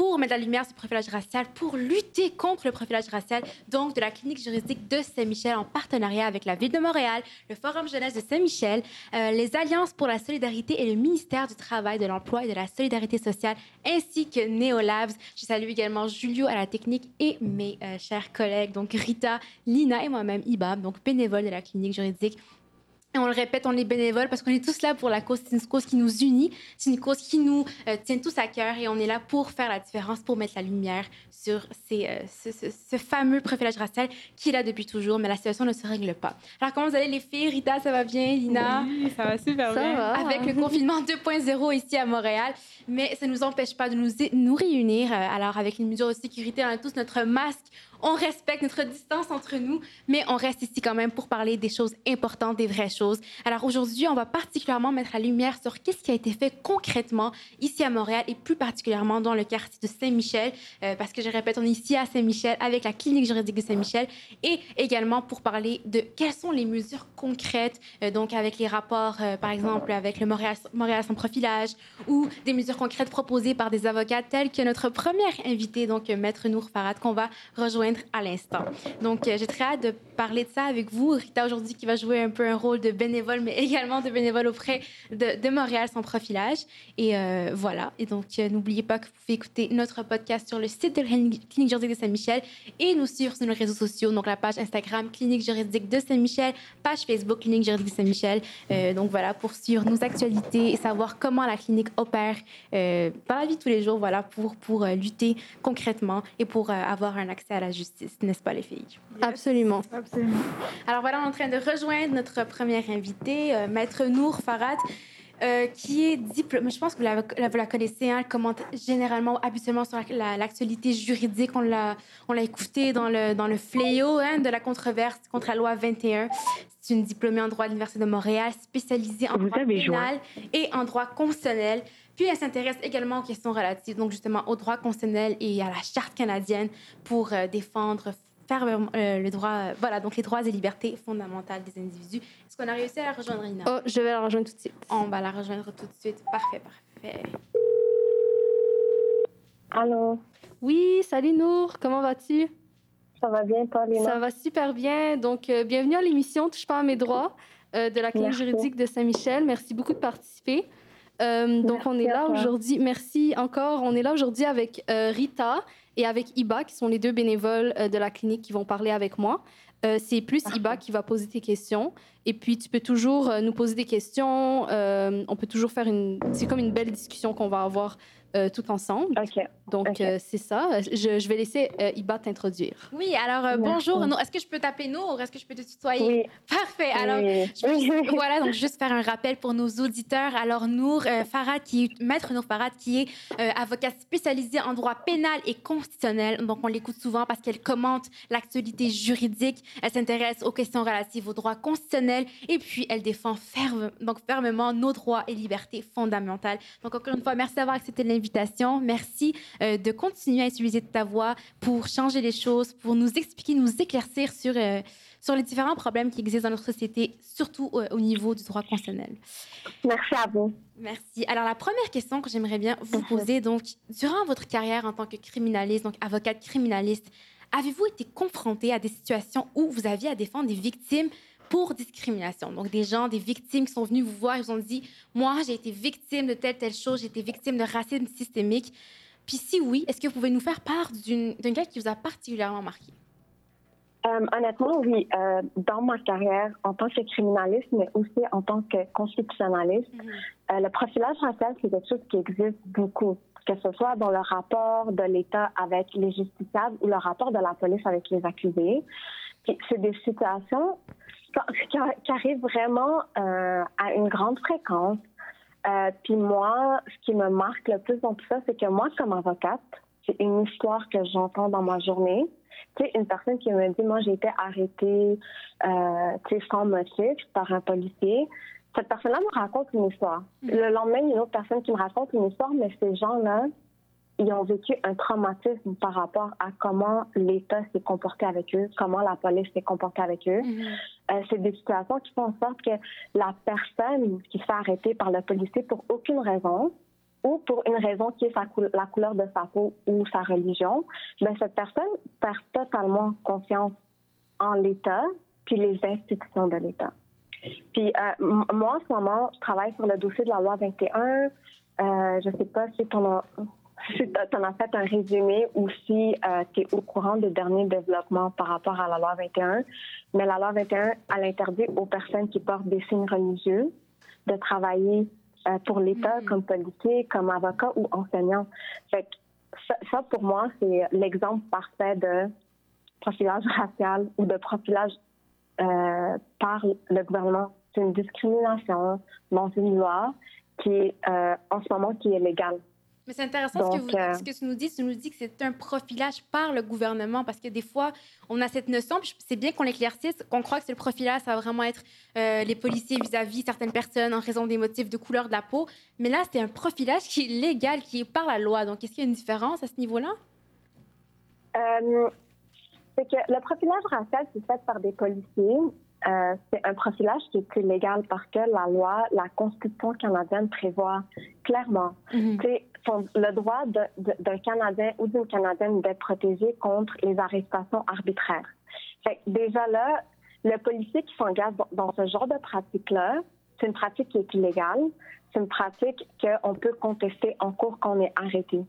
pour mettre la lumière sur le profilage racial, pour lutter contre le profilage racial, donc de la clinique juridique de Saint-Michel en partenariat avec la Ville de Montréal, le Forum jeunesse de Saint-Michel, euh, les Alliances pour la solidarité et le ministère du Travail, de l'Emploi et de la Solidarité sociale, ainsi que Neolabs. Je salue également Julio à la technique et mes euh, chers collègues, donc Rita, Lina et moi-même, Ibab, donc bénévole de la clinique juridique et on le répète, on est bénévoles parce qu'on est tous là pour la cause. C'est une cause qui nous unit, c'est une cause qui nous euh, tient tous à cœur et on est là pour faire la différence, pour mettre la lumière sur ces, euh, ce, ce, ce, fameux profilage racial qui est là depuis toujours, mais la situation ne se règle pas. Alors, comment vous allez les filles? Rita, ça va bien? Lina? Oui, ça va super Ça bien. va. Avec le confinement 2.0 ici à Montréal, mais ça ne nous empêche pas de nous, nous réunir. Euh, Alors, avec une mesure de sécurité, on a tous notre masque, on respecte notre distance entre nous, mais on reste ici quand même pour parler des choses importantes, des vraies choses. Alors aujourd'hui, on va particulièrement mettre la lumière sur qu'est-ce qui a été fait concrètement ici à Montréal et plus particulièrement dans le quartier de Saint-Michel, euh, parce que je répète, on est ici à Saint-Michel avec la clinique juridique de Saint-Michel et également pour parler de quelles sont les mesures concrètes, euh, donc avec les rapports, euh, par exemple, avec le Montréal, Montréal sans profilage ou des mesures concrètes proposées par des avocats tels que notre première invitée, donc Maître Nour Farad, qu'on va rejoindre à l'instant. Donc, euh, j'ai très hâte de parler de ça avec vous. Rita, aujourd'hui, qui va jouer un peu un rôle de bénévole, mais également de bénévole auprès de, de Montréal sans profilage. Et euh, voilà. Et donc, euh, n'oubliez pas que vous pouvez écouter notre podcast sur le site de la Clinique juridique de Saint-Michel et nous suivre sur nos réseaux sociaux. Donc, la page Instagram Clinique juridique de Saint-Michel, page Facebook Clinique juridique de Saint-Michel. Euh, donc, voilà, pour suivre nos actualités et savoir comment la clinique opère euh, dans la vie de tous les jours, voilà, pour, pour lutter concrètement et pour euh, avoir un accès à la justice, n'est-ce pas, les filles? Absolument. Absolument. Alors voilà, on est en train de rejoindre notre première invitée, euh, Maître Nour Farad, euh, qui est diplômée. Je pense que vous la, vous la connaissez, hein, elle commente généralement, habituellement sur l'actualité la, l'actualité juridique. On l'a, on l'a écouté dans le, dans le fléau hein, de la controverse contre la loi 21. C'est une diplômée en droit de l'Université de Montréal, spécialisée en Vous droit pénal et en droit constitutionnel. Puis elle s'intéresse également aux questions relatives, donc justement au droit constitutionnel et à la charte canadienne pour euh, défendre fermement euh, le droit, euh, voilà, donc les droits et libertés fondamentales des individus. Est-ce qu'on a réussi à la rejoindre, Ina? Oh, je vais la rejoindre tout de suite. On va la rejoindre tout de suite. Parfait, parfait. Allô, Oui, salut Nour, comment vas-tu? ça va bien, toi? Ça va super bien. Donc, euh, bienvenue à l'émission Touche pas à mes droits euh, de la clinique juridique de Saint-Michel. Merci beaucoup de participer. Euh, donc, on est là aujourd'hui. Merci encore. On est là aujourd'hui avec euh, Rita et avec Iba, qui sont les deux bénévoles euh, de la clinique qui vont parler avec moi. Euh, c'est plus Iba qui va poser tes questions. Et puis, tu peux toujours euh, nous poser des questions. Euh, on peut toujours faire une. C'est comme une belle discussion qu'on va avoir euh, tout ensemble. Donc, euh, c'est ça. Je, je vais laisser euh, Iba t'introduire. Oui, alors euh, bonjour. Est-ce que je peux t'appeler Nour? Est-ce que je peux te tutoyer? Oui. Parfait. Alors, oui. Je voilà, donc juste faire un rappel pour nos auditeurs. Alors, Nour euh, Farad, qui est, maître Nour Farad, qui est euh, avocate spécialisée en droit pénal et constitutionnel. Donc, on l'écoute souvent parce qu'elle commente l'actualité juridique. Elle s'intéresse aux questions relatives aux droits constitutionnels et puis elle défend ferme, donc fermement nos droits et libertés fondamentales. Donc, encore une fois, merci d'avoir accepté l'invitation. Merci euh, de continuer à utiliser ta voix pour changer les choses, pour nous expliquer, nous éclaircir sur euh, sur les différents problèmes qui existent dans notre société, surtout euh, au niveau du droit constitutionnel. Merci à vous. Merci. Alors, la première question que j'aimerais bien vous poser, donc, durant votre carrière en tant que criminaliste, donc avocate criminaliste, avez-vous été confronté à des situations où vous aviez à défendre des victimes pour discrimination? Donc, des gens, des victimes qui sont venus vous voir vous ont dit, moi, j'ai été victime de telle, telle chose, j'ai été victime de racisme systémique. Puis si oui, est-ce que vous pouvez nous faire part d'un cas qui vous a particulièrement marqué? Euh, honnêtement, oui. euh, dans ma carrière en tant que criminaliste, mais aussi en tant que constitutionnaliste, euh, le profilage racial, c'est quelque chose qui existe beaucoup, que ce soit dans le rapport de l'État avec les justiciables ou le rapport de la police avec les accusés. Puis c'est des situations qui, arrivent vraiment euh, à une grande fréquence. Euh, puis moi, ce qui me marque le plus dans tout ça, c'est que moi, comme avocate, c'est une histoire que j'entends dans ma journée. Tu sais, une personne qui me dit, moi, j'ai été arrêtée, euh, tu sais, sans motif par un policier. Cette personne-là me raconte une histoire. Le lendemain, une autre personne qui me raconte une histoire, mais ces gens-là, ils ont vécu un traumatisme par rapport à comment l'État s'est comporté avec eux, comment la police s'est comportée avec eux. Euh, c'est des situations qui font en sorte que la personne qui se fait arrêter par le policier pour aucune raison ou pour une raison qui est sa cou- la couleur de sa peau ou sa religion, ben cette personne perd totalement confiance en l'État puis les institutions de l'État. Puis euh, moi, en ce moment, je travaille sur le dossier de la loi 21. Euh, je sais pas si tu en, si as fait un résumé ou si tu es au courant des derniers développements par rapport à la loi 21. Mais la loi 21, elle interdit aux personnes qui portent des signes religieux de travailler euh, pour l'État comme policier, comme avocat ou enseignant. Fait que ça, ça, pour moi, c'est l'exemple parfait de profilage racial ou de profilage euh, par le gouvernement. C'est une discrimination dans une loi qui est euh, en ce moment qui est légale. Mais c'est intéressant ce, que vous- euh, ce que tu nous dis. Tu nous dis que c'est un profilage par le gouvernement parce que des fois, on a cette notion, puis c'est bien qu'on l'éclaircisse, qu'on croit que c'est le profilage, ça va vraiment être euh, les policiers vis-à-vis certaines personnes en raison des motifs de couleur de la peau. Mais là, c'est un profilage qui est légal, qui est par la loi. Donc, est-ce qu'il y a une différence à ce niveau-là? Euh, c'est que le profilage racial, c'est fait par des policiers. Euh, c'est un profilage qui est illégal parce que la loi, la Constitution canadienne prévoit clairement Mhm. tu sais, son- le droit d'un Canadien ou d'une Canadienne d'être protégé contre les arrestations arbitraires. Fait que déjà là, le policier qui s'engage dans, ce genre de pratique-là, c'est une pratique qui est illégale. C'est une pratique qu'on peut contester en cours quand on est arrêté.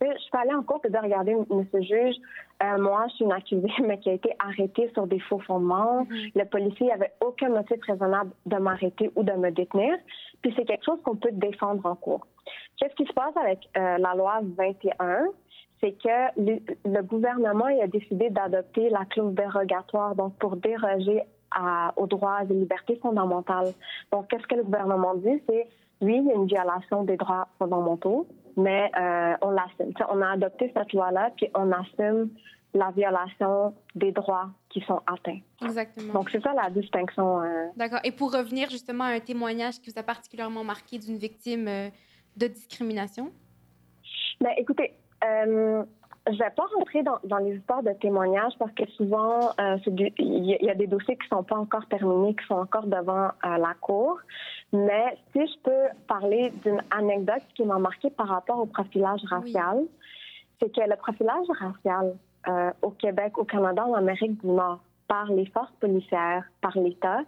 Je peux aller en cours et dire, regardez, monsieur juge, euh, moi, je suis une accusée, mais qui a été arrêtée sur des faux fondements. Le policier n'avait aucun motif raisonnable de m'arrêter ou de me détenir. Puis c'est quelque chose qu'on peut défendre en cours. Qu'est-ce qui se passe avec euh, la loi 21? C'est que le, le gouvernement il a décidé d'adopter la clause dérogatoire, donc pour déroger à- aux droits et libertés fondamentales. Donc, qu'est-ce que le gouvernement dit? C'est, oui, il y a une violation des droits fondamentaux, mais euh, on l'assume. Tu sais, On a adopté cette loi-là, puis on assume la violation des droits qui sont atteints. Exactement. Donc, c'est ça la distinction. euh, D'accord. Et pour revenir justement à un témoignage qui vous a particulièrement marqué d'une victime euh, de discrimination? Ben, écoutez, euh, je vais pas rentrer dans, dans les histoires de témoignages parce que souvent, euh, il y, a- il y a des dossiers qui sont pas encore terminés, qui sont encore devant euh, la cour. Mais si je peux parler d'une anecdote qui m'a marqué par rapport au profilage racial, c'est que le profilage racial au Québec, au Canada, en Amérique du Nord, par les forces policières, par l'État,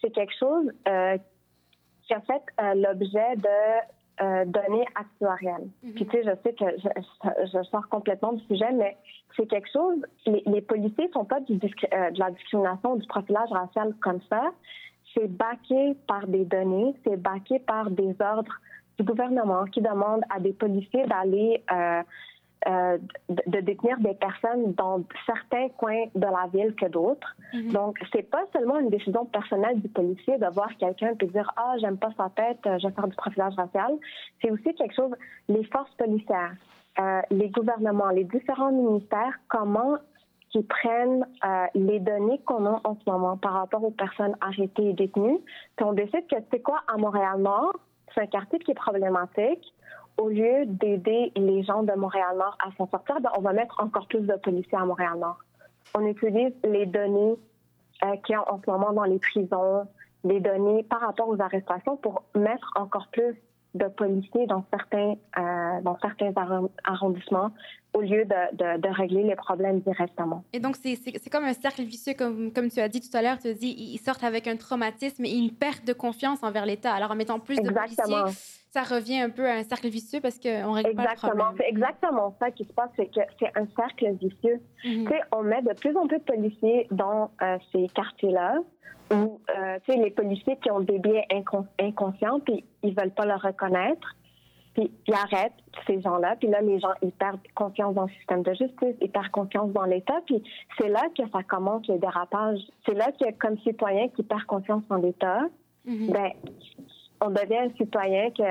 c'est quelque chose qui a fait l'objet de euh, données actuarielles. Puis tu sais, je sais que je, je- je sors complètement du sujet, mais c'est quelque chose. Les, les policiers font pas du euh, de la discrimination, ou du profilage racial comme ça. C'est baqué par des données, c'est baqué par des ordres du gouvernement qui demandent à des policiers d'aller euh, euh, de, de détenir des personnes dans certains coins de la ville que d'autres. Donc, c'est pas seulement une décision personnelle du policier de voir quelqu'un et dire ah j'aime pas sa tête, euh, je vais faire du profilage racial. C'est aussi quelque chose les forces policières, euh, les gouvernements, les différents ministères, comment qui prennent euh, les données qu'on a en ce moment par rapport aux personnes arrêtées et détenues, puis on décide que c'est quoi à Montréal-Nord, c'est un quartier qui est problématique. Au lieu d'aider les gens de Montréal-Nord à s'en sortir, ben, on va mettre encore plus de policiers à Montréal-Nord. On utilise les données euh, qu'il y a en ce moment dans les prisons, les données par rapport aux arrestations pour mettre encore plus de policiers dans certains, euh, dans certains arron- arrondissements au lieu de, de, de régler les problèmes directement. Et donc, c'est- comme un cercle vicieux, comme, comme tu as dit tout à l'heure. Tu as dit ils sortent avec un traumatisme et une perte de confiance envers l'État. Alors, en mettant plus de Exactement. policiers, ça revient un peu à un cercle vicieux parce qu'on ne règle pas le Exactement. problème. C'est exactement ça qui se passe, c'est que c'est un cercle vicieux. Tu sais, on met de plus en plus de policiers dans euh, ces quartiers-là où, euh, tu sais, les policiers qui ont des biais incon- inconscients, puis ils veulent pas le reconnaître, puis ils arrêtent ces gens-là, puis là, les gens, ils perdent confiance dans le système de justice, ils perdent confiance dans l'État, puis c'est là que ça commence le dérapage. C'est là que, comme citoyen qui perd confiance en l'État, Mhm. ben, on devient un citoyen que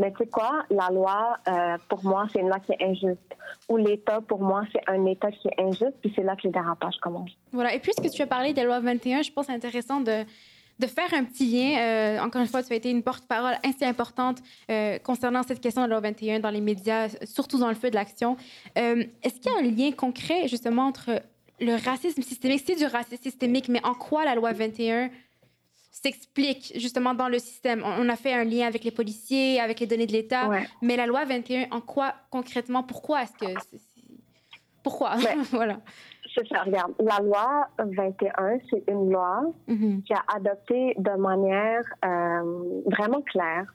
mais tu sais quoi, la loi, euh, pour moi, c'est une loi qui est injuste. Ou l'État, pour moi, c'est un État qui est injuste, puis c'est là que les dérapages commencent. Voilà. Et puisque tu as parlé de la loi 21, je pense intéressant de, de faire un petit lien. Euh, encore une fois, tu as été une porte-parole assez importante euh, concernant cette question de la loi 21 dans les médias, surtout dans le feu de l'action. Est-ce qu'il y a un lien concret, justement, entre le racisme systémique, c'est du racisme systémique, mais en quoi la loi 21 s'explique justement dans le système. On a fait un lien avec les policiers, avec les données de l'État, Ouais. mais la loi 21, en quoi concrètement, pourquoi est-ce que... Pourquoi? Voilà. C'est ça, regarde. La loi 21, c'est une loi Mhm. qui a adopté de manière euh, vraiment claire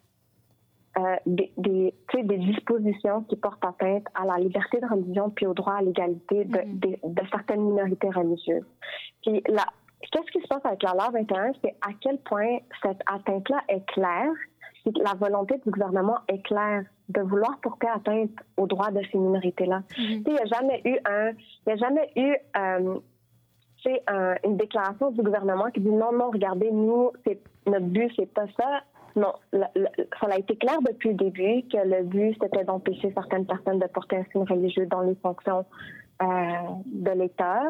euh, des, des, dispositions qui portent atteinte à la liberté de religion puis au droit à l'égalité de, Mhm. de- de certaines minorités religieuses. Puis là, qu'est-ce qui se passe avec la loi 21, c'est à quel point cette atteinte-là est claire, que la volonté du gouvernement est claire de vouloir porter atteinte aux droits de ces minorités-là. Mhm. Il n'y a jamais eu un, il a jamais eu euh, un- une déclaration du gouvernement qui dit non, non, regardez, nous, c'est notre but, c'est pas ça. Non, le- le- ça a été clair depuis le début que le but, c'était d'empêcher certaines personnes de porter un signe religieux dans les fonctions euh, de l'État.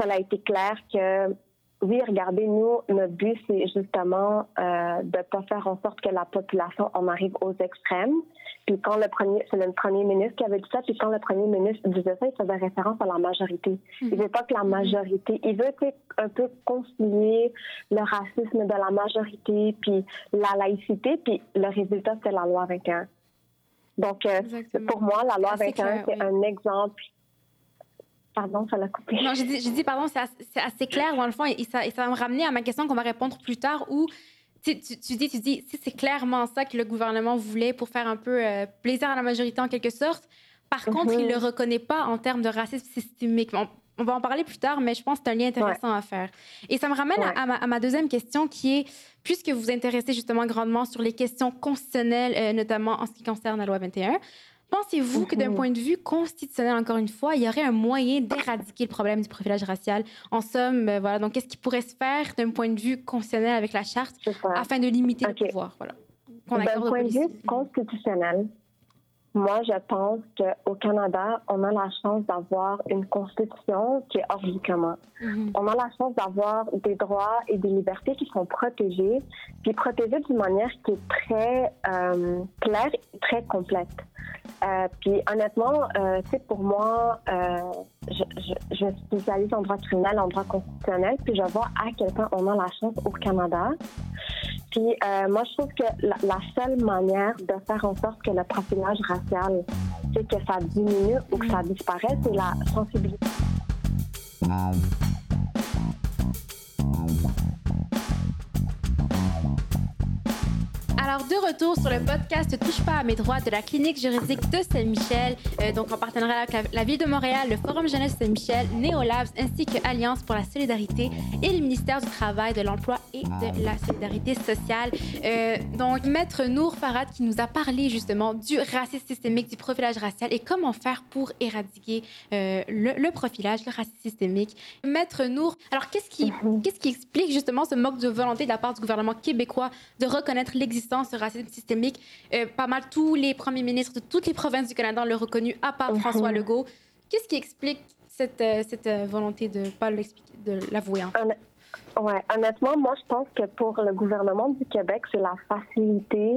Ça a été clair que oui, regardez, nous, notre but, c'est justement euh, de ne pas faire en sorte que la population en arrive aux extrêmes. Puis quand le premier, c'est le premier ministre qui avait dit ça, puis quand le premier ministre disait ça, il faisait référence à la majorité. Il veut pas que la majorité, il veut un peu concilier le racisme de la majorité, puis la laïcité, puis le résultat, c'est la loi 21. Donc, euh, pour moi, la loi Assez 21, clair, c'est oui. un exemple. Pardon, ça l'a coupé. Non, j'ai dit, j'ai dit, pardon, c'est assez, c'est assez clair dans le fond, et ça, et ça va me ramener à ma question qu'on va répondre plus tard, où tu, sais, tu, tu dis, tu dis, si c'est clairement ça que le gouvernement voulait pour faire un peu euh, plaisir à la majorité en quelque sorte. Par contre, il Mhm. ne le reconnaît pas en termes de racisme systémique. On, on va en parler plus tard, mais je pense que c'est un lien intéressant à faire. Et ça me ramène à- Ouais. à, ma, à ma deuxième question qui est, puisque vous vous intéressez justement grandement sur les questions constitutionnelles, euh, notamment en ce qui concerne la loi 21, Pensez-vous que d'un Mhm. point de vue constitutionnel, encore une fois, il y aurait un moyen d'éradiquer le problème du profilage racial? En somme, euh, voilà, donc qu'est-ce qui pourrait se faire d'un point de vue constitutionnel avec la charte afin de limiter le pouvoir? Voilà. D'un point de vue constitutionnel, moi, je pense qu'au Canada, on a la chance d'avoir une constitution qui est hors du commun. Mhm. On a la chance d'avoir des droits et des libertés qui sont protégés, puis protégés d'une manière qui est très euh, claire et très complète. Euh, puis honnêtement, euh, sais, pour moi, euh, je, je, je me spécialise en droit criminel, en droit constitutionnel, puis je vois à quel point on a la chance au Canada. Puis euh, moi, je trouve que la, seule manière de faire en sorte que le profilage racial, c'est que ça diminue ou que ça disparaisse, c'est la sensibilité. Alors, de retour sur le podcast Touche pas à mes droits de la clinique juridique de Saint-Michel, euh, donc en partenariat avec la, Ville de Montréal, le Forum Jeunesse Saint-Michel, Néolabs, ainsi que Alliance pour la solidarité et le ministère du Travail, de l'Emploi et de la Solidarité sociale. Euh, donc, Maître Nour Farad qui nous a parlé justement du racisme systémique, du profilage racial et comment faire pour éradiquer euh, le, le profilage, le racisme systémique. Maître Nour, alors qu'est-ce qui, qu'est-ce qui explique justement ce manque de volonté de la part du gouvernement québécois de reconnaître l'existence de racisme systémique? Euh, pas mal tous les premiers ministres de toutes les provinces du Canada l'ont reconnu, à part. François Legault. Qu'est-ce qui explique cette, euh, cette euh, volonté de ne pas de l'avouer? fait? Ouais, honnêtement, moi, je pense que pour le gouvernement du Québec, c'est la facilité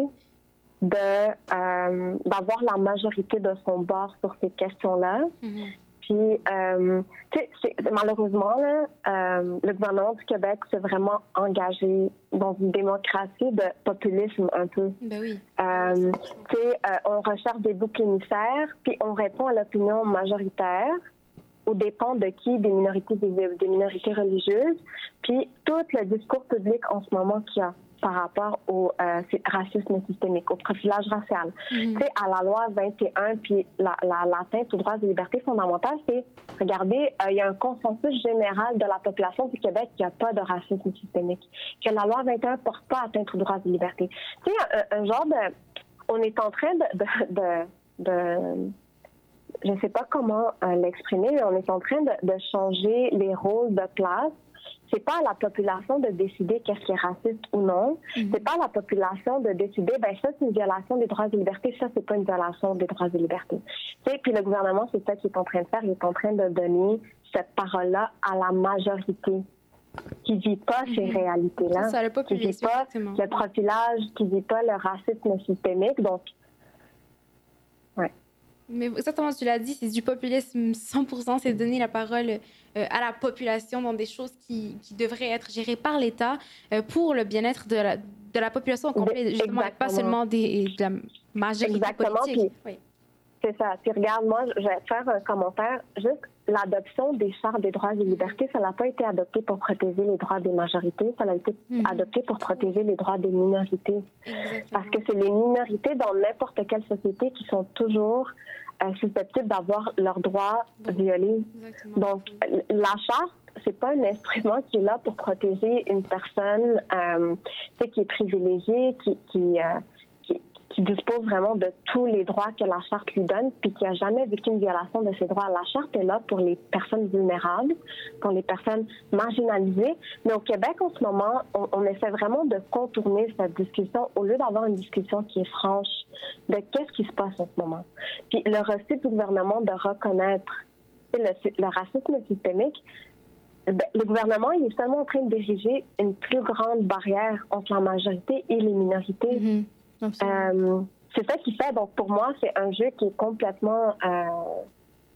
de euh, d'avoir la majorité de son bord sur ces questions-là. Mhm. Puis, euh, malheureusement, là, euh, le gouvernement du Québec s'est vraiment engagé dans une démocratie de populisme un peu. Ben oui. Euh, euh, on recherche des boucs émissaires, puis on répond à l'opinion majoritaire aux dépens de qui Des minorités, des, des minorités religieuses. Puis tout le discours public en ce moment qu'il y a par rapport au euh, racisme systémique, au profilage racial. Mhm. Tu sais, à la loi 21, puis la, la, l'atteinte aux droits et libertés fondamentales, c'est, regardez, euh, il y a un consensus général de la population du Québec qu'il n'y a pas de racisme systémique, que la loi 21 ne porte pas atteinte aux droits et libertés. Tu sais, un, un genre de... On est en train de... de, de, de- je ne sais pas comment euh, l'exprimer, mais on est en train de, de changer les rôles de place c'est pas à la population de décider qu'est-ce qui est raciste ou non. Mhm. C'est pas à la population de décider, ben ça c'est une violation des droits et libertés, ça c'est pas une violation des droits et libertés. Tu sais, puis le gouvernement, c'est ça qu'il est en train de faire. Il est en train de donner cette parole-là à la majorité qui vit pas ces Mhm. réalités-là, ça, le qui vit pas exactement. le profilage, qui vit pas le racisme systémique. Donc, Mais exactement, tu l'as dit, c'est du populisme 100%, c'est donner la parole à la population dans des choses qui, qui devraient être gérées par l'État euh, pour le bien-être de la, de la population au complet, justement, et pas seulement des, de la majorité Exactement, politique. Oui. C'est ça. Puis regarde, moi, je vais faire un commentaire. Juste l'adoption des chartes des droits et libertés, ça n'a pas été adopté pour protéger les droits des majorités, ça a été Mhm. adopté pour protéger les droits des minorités. Exactement. Parce que c'est les minorités dans n'importe quelle société qui sont toujours euh, susceptibles d'avoir leurs droits violés. Exactement. Donc, la charte, c'est pas un instrument qui est là pour protéger une personne euh, qui est privilégiée, qui, qui, euh, qui, dispose vraiment de tous les droits que la charte lui donne, puis qui a jamais vécu une violation de ses droits. La charte est là pour les personnes vulnérables, pour les personnes marginalisées. Mais au Québec, en ce moment, on, essaie vraiment de contourner cette discussion au lieu d'avoir une discussion qui est franche de qu'est-ce qui se passe en ce moment. Puis le refus du gouvernement de reconnaître le, racisme systémique, ben, le gouvernement est seulement en train de une plus grande barrière entre la majorité et les minorités. Mhm. Absolument. Euh, c'est ça qui fait. Donc, pour moi, c'est un jeu qui est complètement. Euh,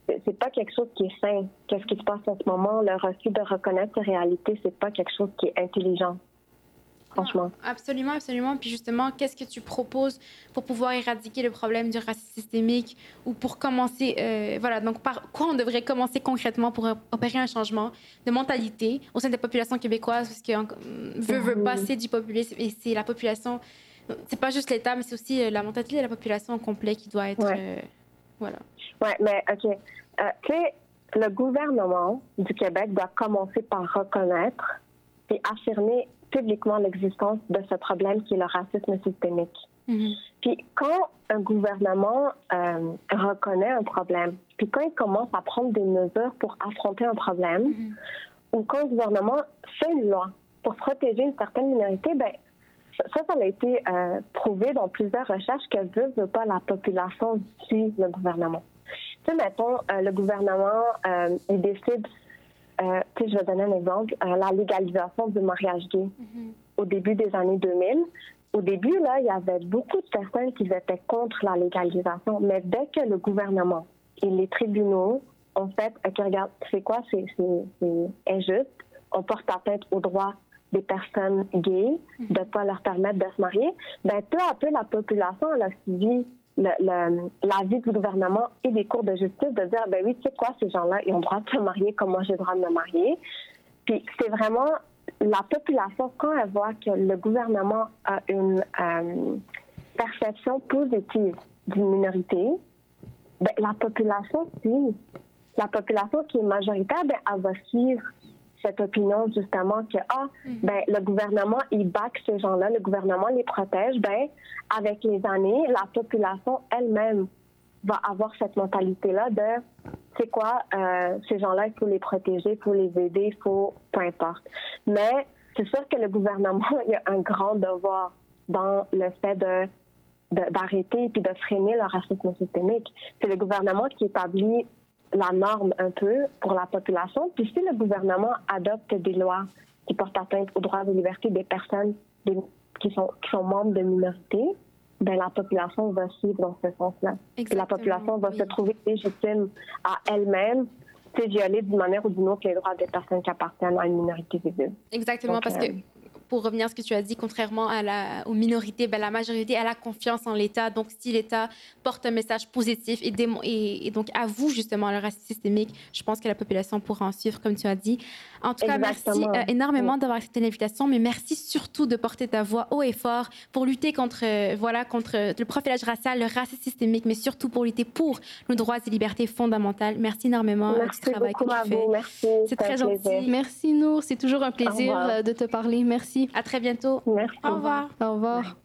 c'est- pas quelque chose qui est sain. Qu'est-ce qui se passe en ce moment? Le refus de reconnaître ces réalités, c'est pas quelque chose qui est intelligent. Franchement. Absolument, absolument. Puis justement, qu'est-ce que tu proposes pour pouvoir éradiquer le problème du racisme systémique ou pour commencer, euh, voilà, donc par quoi on devrait commencer concrètement pour opérer un changement de mentalité au sein des populations québécoises? Parce que en- veut, veut pas, c'est du populisme et c'est la population, c'est pas juste l'État, mais c'est aussi euh, la mentalité de la population au complet qui doit être, Ouais. euh, voilà. Oui, mais OK. Euh, tu sais, le gouvernement du Québec doit commencer par reconnaître et affirmer publiquement l'existence de ce problème qui est le racisme systémique. Mhm. Puis quand un gouvernement euh, reconnaît un problème, puis quand il commence à prendre des mesures pour affronter un problème, Mhm. ou quand le gouvernement fait une loi pour protéger une certaine minorité, ben ça, ça a été euh, prouvé dans plusieurs recherches que veut, veut pas la population suit le gouvernement. Tu sais, mettons, euh, le gouvernement, euh, il décide, tu sais, je vais donner un exemple, la légalisation du mariage gay Mhm. au début des années 2000. Au début, là, il y avait beaucoup de personnes qui étaient contre la légalisation, mais dès que le gouvernement et les tribunaux ont fait, OK, regarde, c'est quoi, c'est injuste, on porte atteinte aux droits des personnes gays, de ne pas leur permettre de se marier, ben, peu à peu, la population elle a suivi l'avis du gouvernement et des cours de justice de dire, ben oui, tu sais quoi, ces gens-là, ils ont le droit de se marier comme moi j'ai le droit de me marier. Puis c'est vraiment la population, quand elle voit que le gouvernement a une euh, perception positive d'une minorité, ben, la population suit. La population qui est majoritaire, ben, elle va suivre cette opinion justement que ah, ben, le gouvernement, il back ces gens-là, le gouvernement les protège. Ben, avec les années, la population elle-même va avoir cette mentalité-là de c'est quoi, euh, ces gens-là, il faut les protéger, il faut les aider, il faut, peu importe. Mais c'est sûr que le gouvernement, il y a un grand devoir dans le fait de d'arrêter et puis de freiner le racisme systémique. C'est le gouvernement qui établit la norme un peu pour la population. Puis si le gouvernement adopte des lois qui portent atteinte aux droits et libertés des personnes des- qui, sont, qui sont membres de minorités, ben la population va suivre dans ce sens-là. La population va oui. se trouver légitime à elle-même de violer d'une manière ou d'une autre les droits des personnes qui appartiennent à une minorité visible. Exactement, Donc, parce euh, que pour revenir à ce que tu as dit, contrairement à la, aux minorités, ben, la majorité a la confiance en l'État. Donc, si l'État porte un message positif et, démo- et, et donc avoue justement le racisme systémique, je pense que la population pourra en suivre, comme tu as dit. En tout cas, merci euh, énormément Oui. d'avoir accepté l'invitation, mais merci surtout de porter ta voix haut et fort pour lutter contre, euh, voilà, contre le profilage racial, le racisme systémique, mais surtout pour lutter pour nos droits et libertés fondamentales. Merci énormément euh, Merci du travail que tu fais. Merci. C'est très plaisir. gentil. Merci Nour, c'est toujours un plaisir euh, de te parler. Merci. À très bientôt. Merci. Au revoir. Au revoir.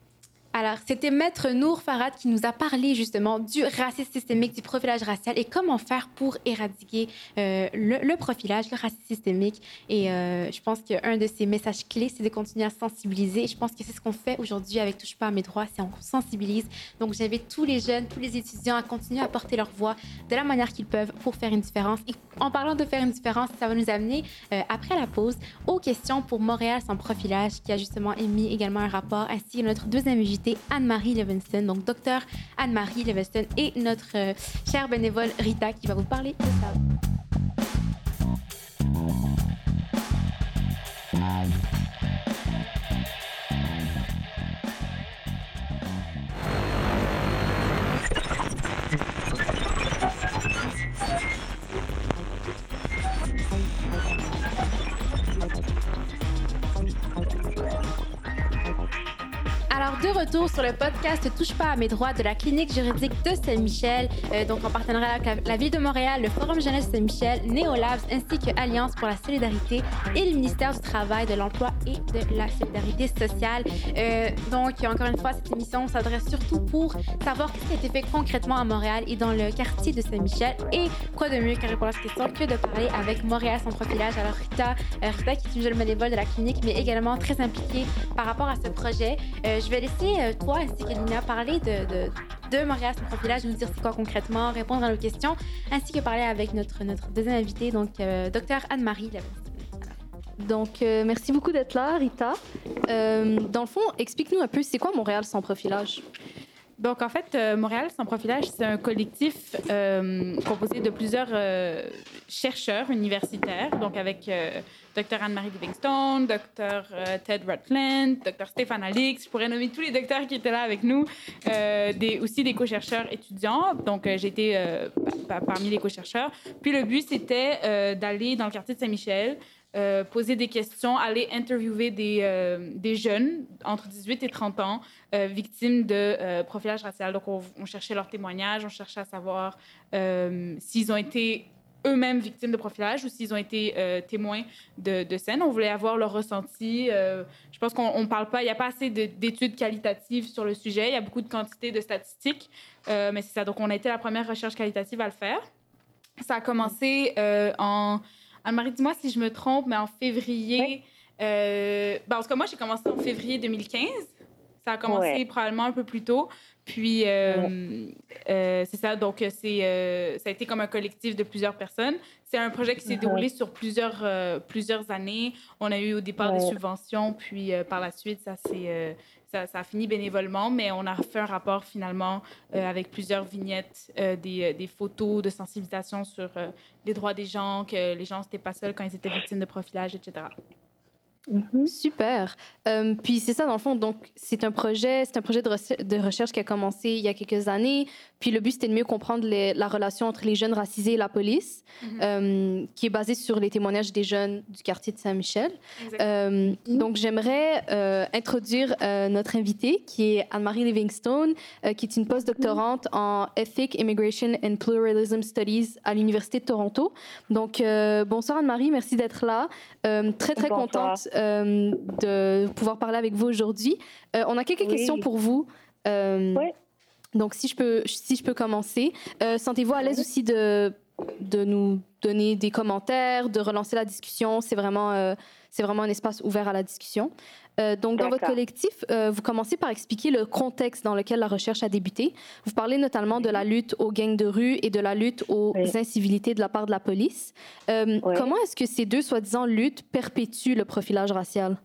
Alors, c'était Maître Nour Farad qui nous a parlé justement du racisme systémique, du profilage racial et comment faire pour éradiquer euh, le, profilage, le racisme systémique. Et euh, je pense qu'un de ces messages clés, c'est de continuer à sensibiliser. Et je pense que c'est ce qu'on fait aujourd'hui avec Touche pas à mes droits, c'est on sensibilise. Donc, j'invite tous les jeunes, tous les étudiants à continuer à porter leur voix de la manière qu'ils peuvent pour faire une différence. Et en parlant de faire une différence, ça va nous amener, euh, après la pause, aux questions pour Montréal sans profilage, qui a justement émis également un rapport, ainsi que notre deuxième invité Anne-Marie Levinston, donc docteur Anne-Marie Levinston et notre euh, chère bénévole Rita qui va vous parler de ça. Retour sur le podcast Touche pas à mes droits de la clinique juridique de Saint-Michel, euh, donc en partenariat avec la, Ville de Montréal, le Forum Jeunesse Saint-Michel, Néolabs ainsi que Alliance pour la solidarité et le ministère du Travail, de l'Emploi et de la solidarité sociale. Euh, donc, encore une fois, cette émission s'adresse surtout pour savoir ce qui a été fait concrètement à Montréal et dans le quartier de Saint-Michel. Et quoi de mieux que répondre à cette question que de parler avec Montréal sans profilage. Alors, Rita, euh, Rita qui est une jeune bénévole de la clinique, mais également très impliquée par rapport à ce projet. je vais laisser euh, toi ainsi qu'Elina parler de, Montréal sans profilage, nous dire c'est quoi concrètement, répondre à nos questions, ainsi que parler avec notre, notre deuxième invité, donc euh, docteur Anne-Marie donc, euh, merci beaucoup d'être là, Rita. dans le fond, explique-nous un peu, c'est quoi Montréal sans profilage? Donc, en fait, Montréal sans profilage, c'est un collectif composé de plusieurs chercheurs universitaires, donc avec Dr Anne-Marie Livingstone, Dr euh, Ted Rutland, Dr Stéphane Alix. Je pourrais nommer tous les docteurs qui étaient là avec nous, euh, aussi des co-chercheurs étudiants. Donc, euh, été parmi les co-chercheurs. Puis, le but, c'était d'aller dans le quartier de Saint-Michel, poser des questions, aller interviewer des, des, jeunes entre 18 et 30 ans victimes de profilage racial. Donc, on, cherchait leurs témoignages, on cherchait à savoir s'ils ont été eux-mêmes victimes de profilage ou s'ils ont été euh, témoins de, de, scènes. On voulait avoir leur ressenti. Euh, je pense qu'on ne parle pas, il n'y a pas assez d'études qualitatives sur le sujet. Il y a beaucoup de quantités de statistiques, euh, mais c'est ça. Donc, on a été la première recherche qualitative à le faire. Ça a commencé en. Anne-Marie, dis-moi si je me trompe, mais en février. Ben, en tout cas, moi, j'ai commencé en février 2015. Ça a commencé probablement un peu plus tôt. Puis, euh, euh, c'est ça. Donc, c'est, euh, ça a été comme un collectif de plusieurs personnes. C'est un projet qui s'est déroulé sur plusieurs, plusieurs années. On a eu au départ des subventions, puis par la suite, ça, c'est, ça, a fini bénévolement, mais on a fait un rapport finalement avec plusieurs vignettes, des, des, photos de sensibilisation sur les droits des gens, que les gens n'étaient pas seuls quand ils étaient victimes de profilage, etc. Mhm. Super. Euh, puis c'est ça, dans le fond, donc c'est un projet, c'est un projet de, de, recherche qui a commencé il y a quelques années. Puis le but, c'était de mieux comprendre les, la relation entre les jeunes racisés et la police, mhm. euh, qui est basée sur les témoignages des jeunes du quartier de Saint-Michel. Euh, mhm. donc j'aimerais introduire notre invitée, qui est Anne-Marie Livingstone, qui est une postdoctorante en Ethic, Immigration and Pluralism Studies à l'Université de Toronto. Donc bonsoir Anne-Marie, merci d'être là. très, très contente euh, de pouvoir parler avec vous aujourd'hui. Euh, on a quelques questions pour vous. Euh. Donc, si je peux, si je peux commencer, sentez-vous à l'aise aussi de, de nous donner des commentaires, de relancer la discussion? C'est vraiment, c'est vraiment un espace ouvert à la discussion. Euh, donc, dans votre collectif, euh, vous commencez par expliquer le contexte dans lequel la recherche a débuté. Vous parlez notamment de la lutte aux gangs de rue et de la lutte aux incivilités de la part de la police. Euh, comment est-ce que ces deux soi-disant luttes perpétuent le profilage racial?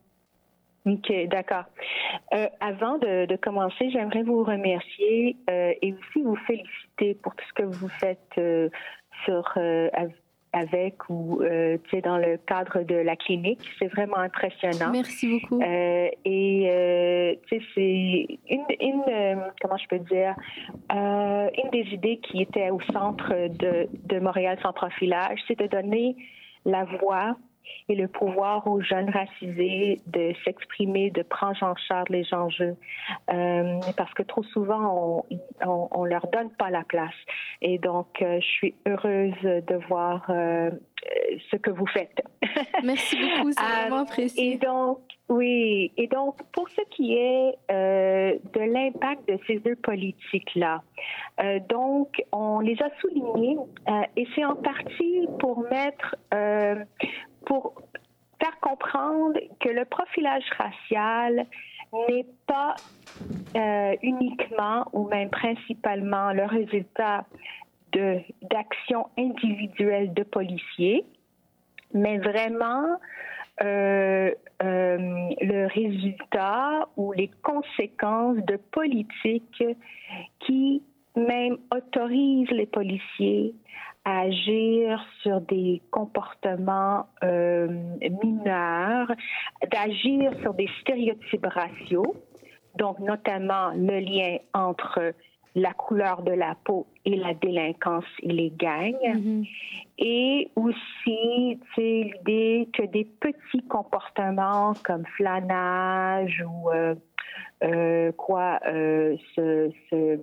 OK, d'accord. avant de, de commencer, j'aimerais vous remercier et aussi vous féliciter pour tout ce que vous faites sur avec ou euh, tu sais dans le cadre de la clinique. C'est vraiment impressionnant. Merci beaucoup. Euh, et euh, tu sais c'est une, une euh, comment je peux dire une des idées qui était au centre de, de Montréal sans profilage, c'est de donner la voix et le pouvoir aux jeunes racisés de s'exprimer, de prendre en charge les enjeux, euh, parce que trop souvent on, on, leur donne pas la place. Et donc, euh, je suis heureuse de voir euh, ce que vous faites. Merci beaucoup, c'est vraiment apprécié. Et donc, oui, et donc pour ce qui est de l'impact de ces deux politiques-là, donc on les a soulignés et c'est en partie pour mettre pour faire comprendre que le profilage racial n'est pas euh, uniquement ou même principalement le résultat d'actions individuelles de policiers, mais vraiment euh, euh, le résultat ou les conséquences de politiques qui même autorisent les policiers agir sur des comportements euh, mineurs, d'agir sur des stéréotypes raciaux, donc notamment le lien entre la couleur de la peau et la délinquance et les gangs. Mm-hmm. Et aussi, l'idée que des petits comportements comme flanage ou euh, euh, quoi, ce, ce, euh,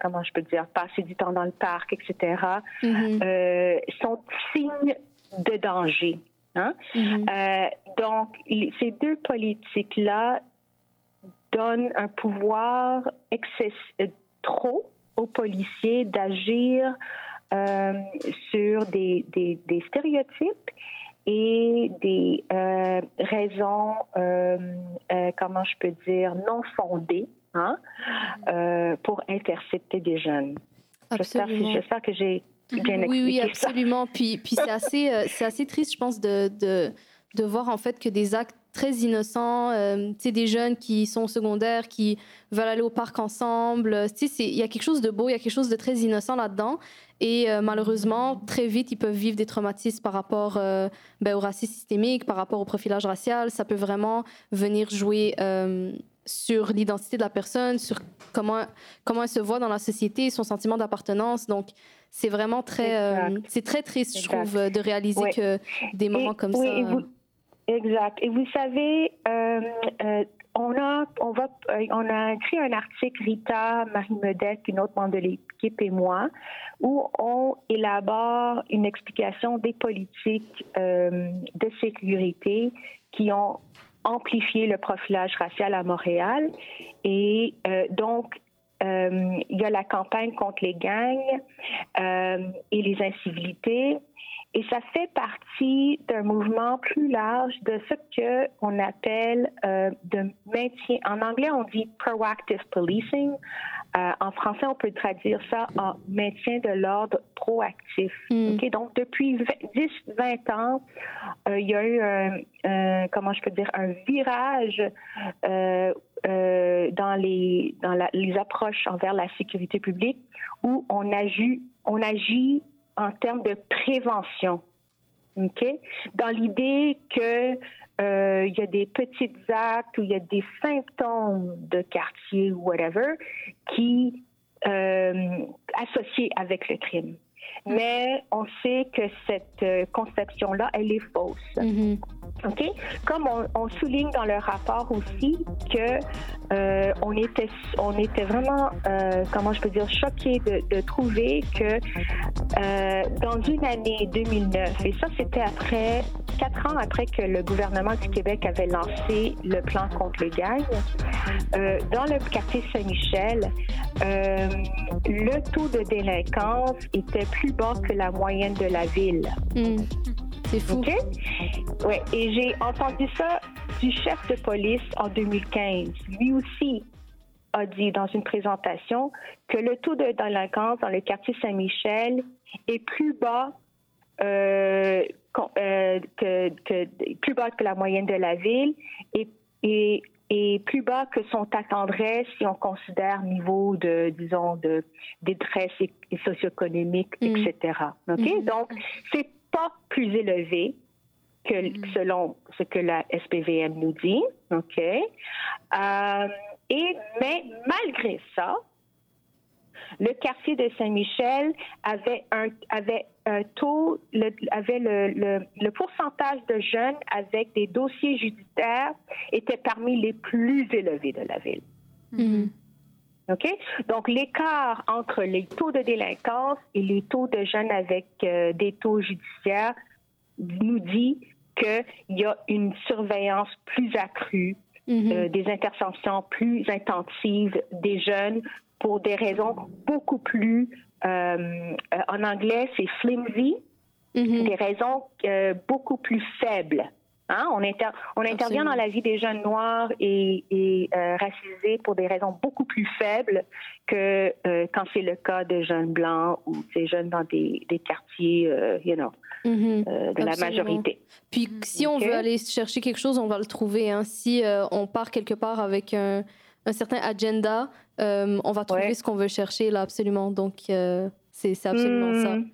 comment je peux dire, passer du temps dans le parc, etc., mm-hmm. euh, sont signes de danger. Hein? Mm-hmm. Euh, donc, ces deux politiques-là donnent un pouvoir trop aux policiers d'agir sur des, des, des, stéréotypes et des raisons, comment je peux dire, non fondées Hein, euh, pour intercepter des jeunes. J'espère que j'ai bien expliqué Oui, oui, absolument. Puis, puis c'est assez, euh, c'est assez triste, je pense, de, de, de, voir en fait que des actes très innocents, euh, des jeunes qui sont secondaires, qui veulent aller au parc ensemble. Il y a quelque chose de beau, il y a quelque chose de très innocent là-dedans. Et malheureusement, très vite, ils peuvent vivre des traumatismes par rapport ben, au racisme systémique, par rapport au profilage racial. Ça peut vraiment venir jouer sur l'identité de la personne, sur comment, comment elle se voit dans la société, son sentiment d'appartenance. Donc, c'est vraiment très, euh, c'est très triste, je trouve, de réaliser que des moments comme ça. exact. Et vous savez, euh, euh, on a, on va, on a écrit un article, Rita, Marie Medec, une autre membre de l'équipe et moi, où on élabore une explication des politiques de sécurité qui ont amplifier le profilage racial à Montréal. Et euh, donc, euh, il y a la campagne contre les gangs euh, et les incivilités. Et ça fait partie d'un mouvement plus large de ce que on appelle de maintien. En anglais, on dit proactive policing. Euh, en français, on peut traduire ça en maintien de l'ordre proactif. Hmm. Donc, depuis 10-20 ans, euh, il y a eu un, comment je peux dire, un virage euh, dans les dans les approches envers la sécurité publique où on agit on agit en termes de prévention. Dans l'idée que il y a des petits actes ou il y a des symptômes de quartier ou whatever qui euh, associés avec le crime. Mais on sait que cette euh, conception-là, elle est fausse. Mm-hmm. OK? Comme on, souligne dans le rapport aussi que euh, on était on était vraiment euh, comment je peux dire choqué de, de trouver que euh, dans une année 2009 et ça c'était après quatre ans après que le gouvernement du Québec avait lancé le plan contre le gang euh, dans le quartier Saint-Michel le taux de délinquance était plus bas que la moyenne de la ville. Mm. C'est fou. OK? Ouais. Et j'ai entendu ça du chef de police en 2015. Lui aussi a dit dans une présentation que le taux de délinquance dans le quartier Saint-Michel est plus bas euh, euh, que, plus bas que la moyenne de la ville et, et, plus bas que son attendrait si on considère niveau de, disons, de détresse socio-économique, mm. etc. OK? Mm-hmm. Donc, c'est plus élevé que mm-hmm. selon ce que la SPVM nous dit. OK? Euh, et, mais malgré ça, le quartier de Saint-Michel avait un, avait taux, le, avait le, le, le, pourcentage de jeunes avec des dossiers judiciaires était parmi les plus élevés de la ville. Mhm. OK? Donc, l'écart entre les taux de délinquance et les taux de jeunes avec euh, des taux judiciaires nous dit qu'il y a une surveillance plus accrue, Mhm. euh, des interventions plus intensives des jeunes pour des raisons beaucoup plus, euh, euh, en anglais, c'est flimsy, Mhm. des raisons euh, beaucoup plus faibles. Hein? On, inter- on intervient dans la vie des jeunes noirs et, et, euh, racisés pour des raisons beaucoup plus faibles que euh, quand c'est le cas de jeunes blancs ou ces jeunes dans des, des quartiers, euh, you know, Mhm. euh, de la majorité. Puis si on veut aller chercher quelque chose, on va le trouver. hein. Si euh, on part quelque part avec un, un certain agenda, euh, on va trouver Ouais. ce qu'on veut chercher là, absolument. Donc, euh, c'est absolument ça. Mm.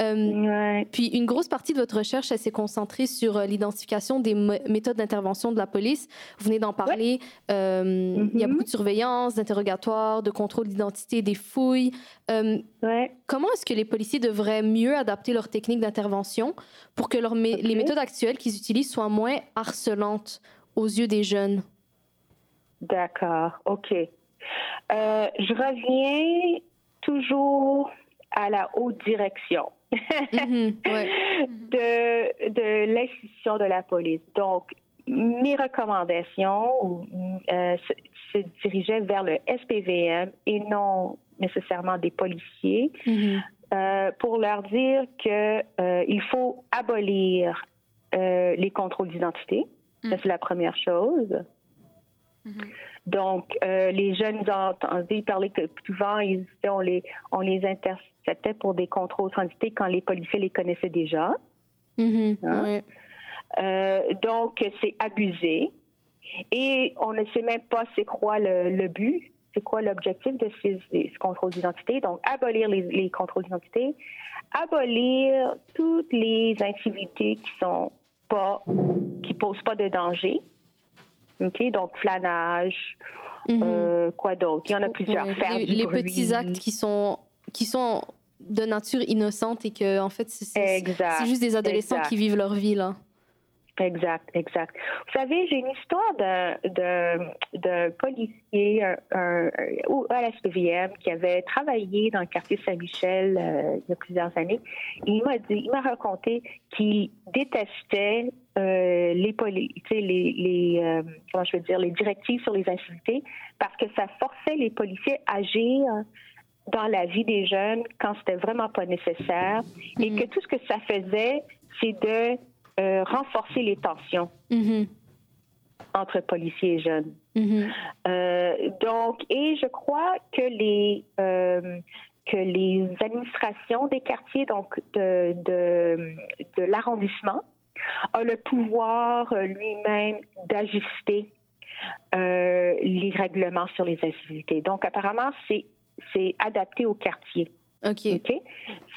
Euh, Ouais. Puis une grosse partie de votre recherche, elle s'est concentrée sur euh, l'identification des méthodes d'intervention de la police. Vous venez d'en parler. Euh, Il y a Mhm. beaucoup de surveillance, d'interrogatoires, de contrôle d'identité, des fouilles. Ouais. comment est-ce que les policiers devraient mieux adapter leurs techniques d'intervention pour que les méthodes actuelles qu'ils utilisent soient moins harcelantes aux yeux des jeunes? D'accord, OK. Euh, je reviens toujours à la haute direction Mhm, ouais. de, de l'institution de la police. Donc, mes recommandations euh, se, se dirigeaient vers le SPVM et non nécessairement des policiers Mhm, euh, pour leur dire que euh, il faut abolir les contrôles d'identité. Ça, c'est la première chose. Donc, euh, les jeunes ont entendu parler que souvent, ils, on, les, on les interceptait pour des contrôles d'identité quand les policiers les connaissaient déjà. mhm, Hein? ouais. Euh, donc, c'est abusé. Et on ne sait même pas c'est quoi le, le but, c'est quoi l'objectif de ces, ces contrôles d'identité. Donc, abolir les, les contrôles d'identité, abolir toutes les incivilités qui sont pas, qui posent pas de danger. Donc, flanage, Mhm. euh, quoi d'autre? Il y en a plusieurs. Ouais, Faire les, du les bruit. petits actes qui sont, qui sont de nature innocente et que, en fait, c'est- c'est Exact. c'est juste des adolescents exact. qui vivent leur vie, là. Exact, exact. Vous savez, j'ai une histoire d'un de, de policier un, un- un- ou à la SPVM qui avait travaillé dans le quartier Saint-Michel euh, il y a plusieurs années. Il m'a dit, il m'a raconté qu'il détestait euh, les, poli- les, les euh, comment je veux dire, les directives sur les incivilités parce que ça forçait les policiers à agir dans la vie des jeunes quand c'était vraiment pas nécessaire et que tout ce que ça faisait, c'est de euh, renforcer les tensions Mhm, entre policiers et jeunes. mhm, Euh, donc, et je crois que les euh, que les administrations des quartiers, donc de de, de l'arrondissement, a le pouvoir lui-même d'ajuster euh, les règlements sur les incivilités. Donc, apparemment, c'est c'est adapté au quartier. OK. OK?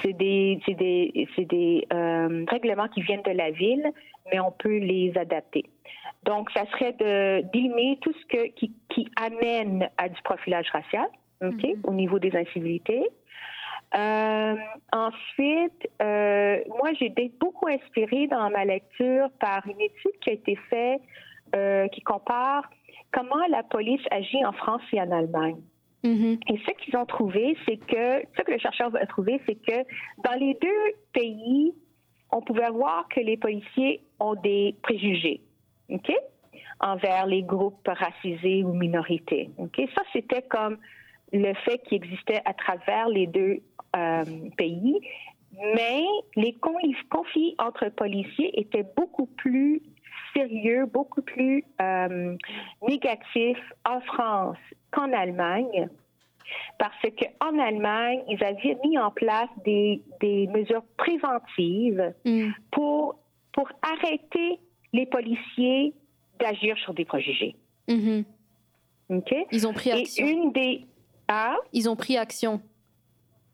C'est des, euh, règlements qui viennent de la ville, mais on peut les adapter. Donc, ça serait de d'éliminer tout ce que, qui, qui amène à du profilage racial, OK, au niveau des incivilités. Euh, ensuite, euh, moi, j'ai été beaucoup inspirée dans ma lecture par une étude qui a été faite qui compare comment la police agit en France et en Allemagne. Mhm, Et ce qu'ils ont trouvé, c'est que, ce que le chercheur a trouvé, c'est que dans les deux pays, on pouvait voir que les policiers ont des préjugés, OK, envers les groupes racisés ou minorités, OK. Ça, c'était comme le fait qui existait à travers les deux euh, pays, mais les conflits entre policiers étaient beaucoup plus sérieux, beaucoup plus euh, négatifs en France qu'en Allemagne, parce qu'en Allemagne, ils avaient mis en place des, des mesures préventives mhm. pour, pour arrêter les policiers d'agir sur des préjugés. Mhm. OK? Ils ont pris Et action. une des... Ah, Ils ont pris action.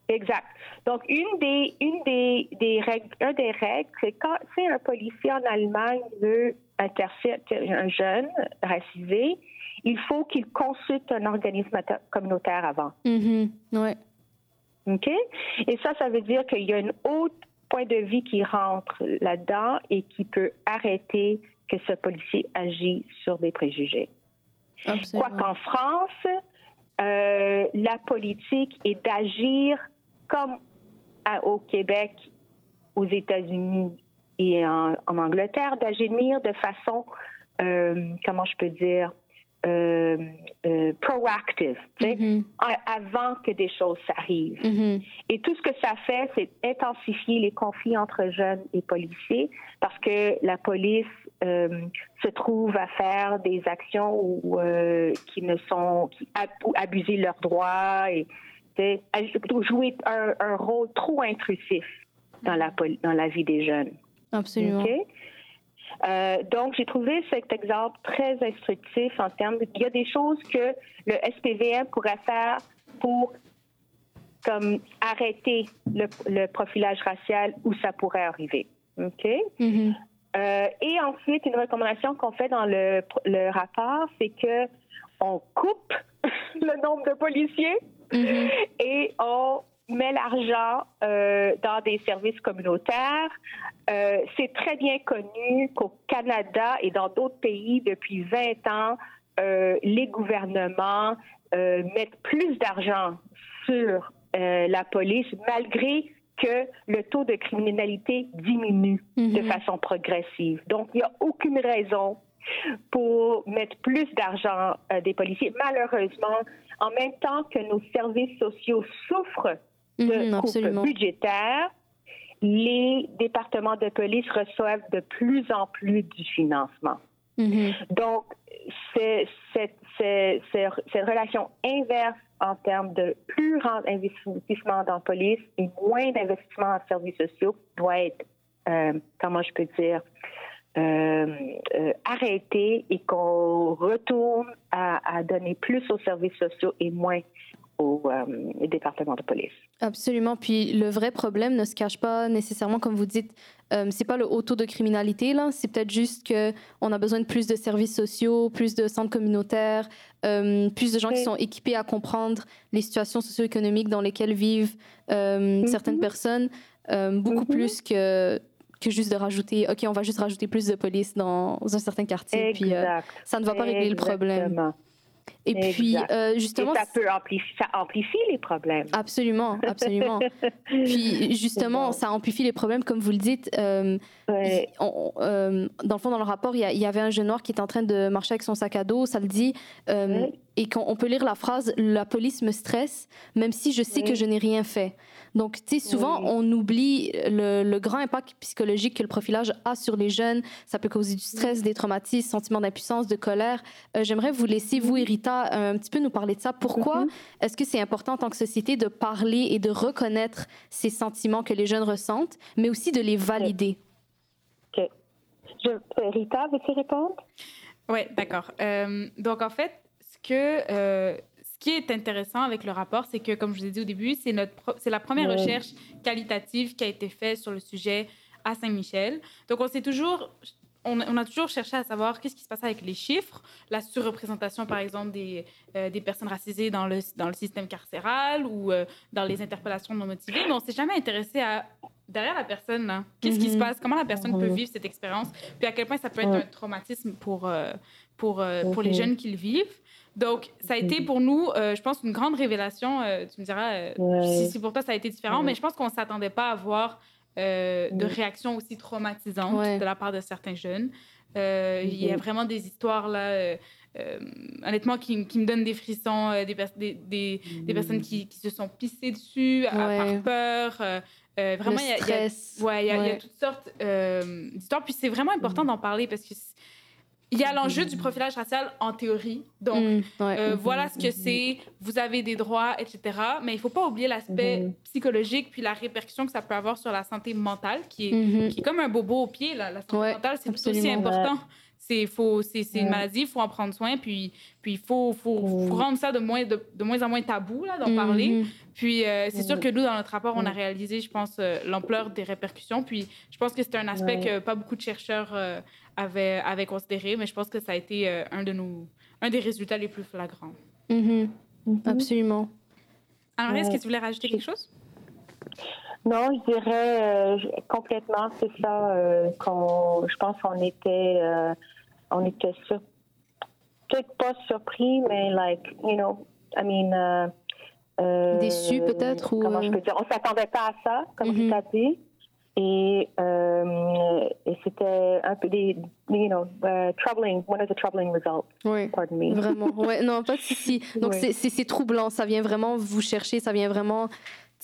exact. Donc, une des, une des, des règles, un des règles, c'est quand si un policier en Allemagne veut intercepter un jeune racisé, il faut qu'il consulte un organisme communautaire avant. Mhm, ouais. OK? Et ça, ça veut dire qu'il y a un autre point de vue qui rentre là-dedans et qui peut arrêter que ce policier agit sur des préjugés. Quoi qu'en France, euh, la politique est d'agir comme au Québec, aux États-Unis et en, Angleterre, d'agir de façon, euh, comment je peux dire, euh, euh, proactive, mm-hmm. avant que des choses s'arrivent. Mm-hmm. Et tout ce que ça fait, c'est intensifier les conflits entre jeunes et policiers parce que la police euh, se trouve à faire des actions qui ne sont qui abuser leurs droits et jouer un, un, rôle trop intrusif dans la dans la vie des jeunes. Absolument. Euh, donc, j'ai trouvé cet exemple très instructif en termes de, il y a des choses que le SPVM pourrait faire pour comme arrêter le, profilage racial où ça pourrait arriver. OK? Mm-hmm. Euh, et ensuite, une recommandation qu'on fait dans le, le rapport, c'est que on coupe le nombre de policiers mm-hmm. et on met l'argent euh, dans des services communautaires. Euh, c'est très bien connu qu'au Canada et dans d'autres pays, depuis 20 ans, euh, les gouvernements mettent plus d'argent sur la police malgré que le taux de criminalité diminue de mhm. façon progressive. Donc, il n'y a aucune raison pour mettre plus d'argent des policiers. Malheureusement, en même temps que nos services sociaux souffrent de mmh, budgétaires, les départements de police reçoivent de plus en plus du financement. Mhm. Donc, c'est cette, relation inverse en termes de plus grand investissement dans la police et moins d'investissement en services sociaux doit être, euh, comment je peux dire, euh, euh, arrêté et qu'on retourne à, à, donner plus aux services sociaux et moins au euh, département de police. Absolument. Puis le vrai problème ne se cache pas nécessairement, comme vous dites, euh, c'est pas le haut taux de criminalité là, c'est peut-être juste que on a besoin de plus de services sociaux, plus de centres communautaires, euh, plus de gens qui sont équipés à comprendre les situations socio-économiques dans lesquelles vivent euh, mm-hmm. certaines personnes, beaucoup mm-hmm. plus que que juste de rajouter, OK, on va juste rajouter plus de police dans un certain quartier, puis ça ne va pas régler le problème. Et puis, euh, justement. ça peut amplifier, ça amplifie les problèmes. Absolument, absolument. puis, justement, ça amplifie les problèmes, comme vous le dites. Euh, euh, dans le fond, dans le rapport, il y, avait un jeune noir qui était en train de marcher avec son sac à dos, ça le dit. Et qu'on peut lire la phrase La police me stresse, même si je sais que je n'ai rien fait. Donc, tu sais, souvent, on oublie le, grand impact psychologique que le profilage a sur les jeunes. Ça peut causer du stress, des traumatismes, sentiments d'impuissance, de colère. Euh, j'aimerais vous laisser, vous, Erita, un petit peu nous parler de ça. Pourquoi mm-hmm. est-ce que c'est important en tant que société de parler et de reconnaître ces sentiments que les jeunes ressentent, mais aussi de les valider? OK. Je, Rita, veux-tu répondre? Oui, d'accord. Euh, donc, en fait, que euh, ce qui est intéressant avec le rapport, c'est que, comme je vous ai dit au début, c'est c'est la première recherche qualitative qui a été faite sur le sujet à Saint-Michel. Donc, on s'est toujours on, a toujours cherché à savoir qu'est-ce qui se passe avec les chiffres, la surreprésentation, par exemple, des, euh, des personnes racisées dans le, dans le système carcéral ou euh, dans les interpellations non motivées, mais on s'est jamais intéressé à derrière la personne, qu'est-ce qui se mhm. passe, comment la personne peut vivre cette expérience, puis à quel point ça peut être un traumatisme pour, euh, pour, pour les jeunes qui le vivent. Donc, ça a été pour nous, euh, je pense, une grande révélation. Euh, tu me diras euh, si, pour toi ça a été différent, mais je pense qu'on ne s'attendait pas à voir de réactions aussi traumatisantes de la part de certains jeunes. Il y a vraiment des histoires là. honnêtement, qui, me donnent des frissons, des, des, des, personnes qui, qui, se sont pissées dessus par peur. vraiment, il y, a, y, a, toutes sortes d'histoires. Puis c'est vraiment important d'en parler parce que il y a l'enjeu du profilage racial en théorie. Donc, mm, euh, voilà ce que c'est, vous avez des droits, etc. Mais il ne faut pas oublier l'aspect mm-hmm. psychologique puis la répercussion que ça peut avoir sur la santé mentale, qui est, mm-hmm. qui est comme un bobo au pied. Là. La santé mentale, c'est aussi important. C'est une maladie, il faut en prendre soin, puis puis il faut, faut, faut, rendre ça de moins, de, de, moins en moins tabou d'en mm-hmm. parler. Puis euh, c'est sûr que nous, dans notre rapport, on a réalisé, je pense, euh, l'ampleur des répercussions. Puis je pense que c'est un aspect que pas beaucoup de chercheurs avait, avait considéré, mais je pense que ça a été euh, un, de nos, un des résultats les plus flagrants. Mm-hmm. Absolument. Alors, est-ce que tu voulais rajouter quelque chose? Non, je dirais euh, complètement, c'est ça. euh, qu'on, je pense qu'on était, euh, on était sur, peut-être pas surpris, mais like, you know, I mean. euh, euh, Déçus, peut-être, ou, Comment je euh, peux dire? On s'attendait pas à ça, comme Mhm. tu as dit. Et, euh, et c'était un peu des, you know, uh, troubling, one of the troubling results, Oui. pardon me. Vraiment. Ouais, non, pas de souci. Donc, c'est- c'est c'est troublant. Ça vient vraiment vous chercher. Ça vient vraiment,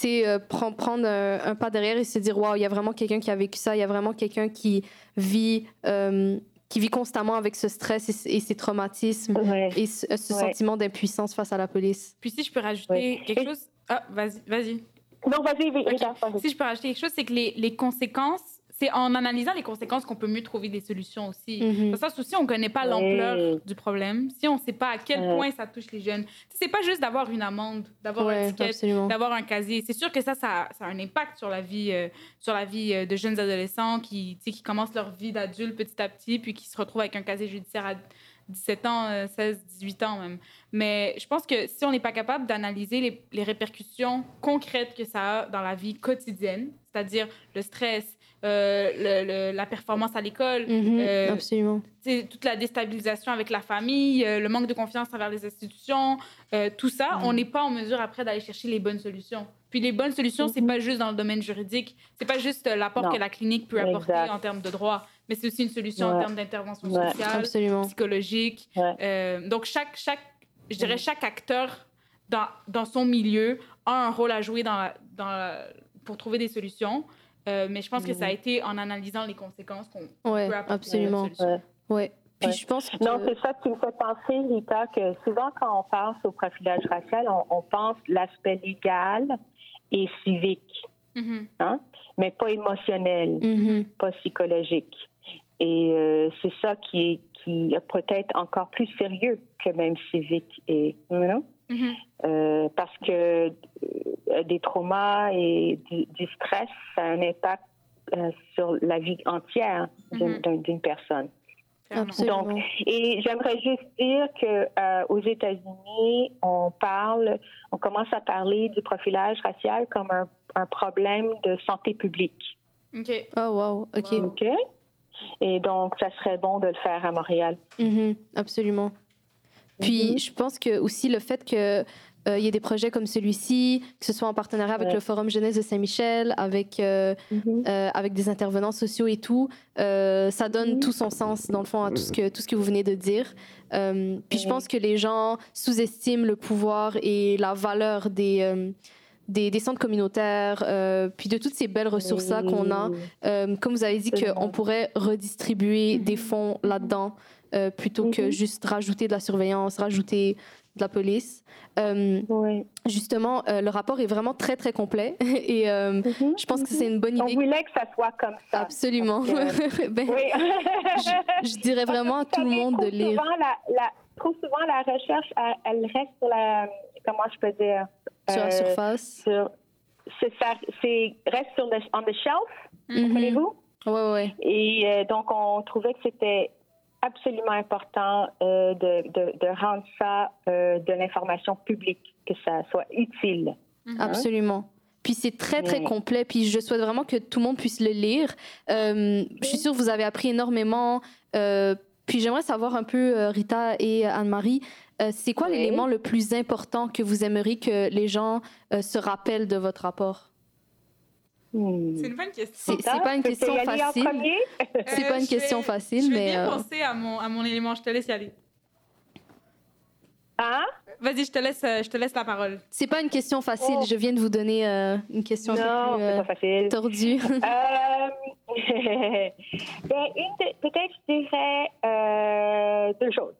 euh, prendre, prendre un, un pas derrière et se dire, waouh, il y a vraiment quelqu'un qui a vécu ça. Il y a vraiment quelqu'un qui vit, euh, qui vit constamment avec ce stress et, ces traumatismes Ouais. et ce, ce Ouais. sentiment d'impuissance face à la police. Puis si je peux rajouter quelque Et- chose. Ah, vas-y, vas-y. Non, vas-y, vas-y. Si je peux rajouter quelque chose, c'est que les, les conséquences, c'est en analysant les conséquences qu'on peut mieux trouver des solutions aussi. Mhm. Le sens où si on ne connaît pas Oui. l'ampleur du problème, si on ne sait pas à quel Ouais. point ça touche les jeunes, c'est pas juste d'avoir une amende, d'avoir un Ouais, ticket, absolument. d'avoir un casier. C'est sûr que ça, ça, ça a un impact sur la vie, euh, sur la vie euh, de jeunes adolescents qui, qui commencent leur vie d'adulte petit à petit, puis qui se retrouvent avec un casier judiciaire à 17 ans, euh, 16, 18 ans même. Mais je pense que si on n'est pas capable d'analyser les, les répercussions concrètes que ça a dans la vie quotidienne, c'est-à-dire le stress, euh, le- le- la performance à l'école, Mhm, euh, absolument. toute la déstabilisation avec la famille, euh, le manque de confiance envers les institutions, euh, tout ça, on n'est pas en mesure après d'aller chercher les bonnes solutions. Puis les bonnes solutions, c'est pas juste dans le domaine juridique, c'est pas juste euh, l'apport Non. que la clinique peut apporter Exact. en termes de droit, mais c'est aussi une solution en termes d'intervention Ouais. sociale, Absolument. psychologique. Ouais. Euh, donc chaque, chaque, je dirais chaque acteur dans, dans son milieu a un rôle à jouer dans dans pour trouver des solutions. Euh, mais je pense que ça a été en analysant les conséquences qu'on Ouais, peut absolument. Ouais. Ouais. Puis Ouais. je pense que. Non, c'est ça qui me fait penser, Rita, que souvent quand on pense au profilage racial, on, on pense l'aspect légal et civique, Mhm. hein, mais pas émotionnel, Mhm. pas psychologique. Et euh, c'est ça qui est, qui est peut-être encore plus sérieux que même civique et you Mhm. Euh, parce que euh, des traumas et du, du stress, ça a un impact euh, sur la vie entière d'une Mhm. d'un- d'une personne. Absolument. Donc, et j'aimerais juste dire que euh, aux États-Unis, on parle, on commence à parler du profilage racial comme un, un problème de santé publique. OK. Oh, wow. OK. Ok. Et donc, ça serait bon de le faire à Montréal. Mhm, absolument. Puis, Mhm. je pense que aussi le fait que euh, il y ait des projets comme celui-ci, que ce soit en partenariat avec Ouais. le Forum Jeunesse de Saint-Michel, avec, euh, euh, avec des intervenants sociaux et tout, euh, ça donne Mhm. tout son sens, dans le fond, à tout ce que, tout ce que vous venez de dire. Euh, puis, je Mhm. pense que les gens sous-estiment le pouvoir et la valeur des, euh, des, des centres communautaires, euh, puis de toutes ces belles ressources-là qu'on a. Euh, comme vous avez dit, qu'on pourrait redistribuer des fonds là-dedans euh, plutôt que Mhm. juste rajouter de la surveillance, rajouter de la police. Euh, Oui. justement, euh, le rapport est vraiment très, très complet et euh, Mhm. je pense que c'est une bonne On idée. voulait que ça soit comme ça. Absolument. Ben, Oui. je, je dirais vraiment à tout le monde de lire. Souvent, la, la- trop souvent, la recherche, elle, elle reste sur la. Comment je peux dire Sur la surface. sur- c'est reste sur le on the shelf, Mhm. comprenez-vous? Ouais, ouais. Et donc on trouvait que c'était absolument important euh, de, de, de rendre ça euh, de l'information publique, que ça soit utile. Absolument. Puis c'est très, très complet. Puis je souhaite vraiment que tout le monde puisse le lire. Euh, je suis sûre que vous avez appris énormément. Euh, puis j'aimerais savoir un peu, Rita et Anne-Marie, euh, c'est quoi Oui. l'élément le plus important que vous aimeriez que les gens euh, se rappellent de votre rapport? Hmm. C'est une bonne question. C'est pas une question facile. C'est Euh, pas une je vais- question facile, Je vais mais. bien euh, penser à mon, à mon élément. Je te laisse y aller. Hein? Vas-y, je te laisse, euh, je te laisse la parole. c'est pas une question facile. Oh. Je viens de vous donner euh, une question un peu plus c'est euh, pas facile. tordue. Euh, ben, de- peut-être je dirais euh, deux choses.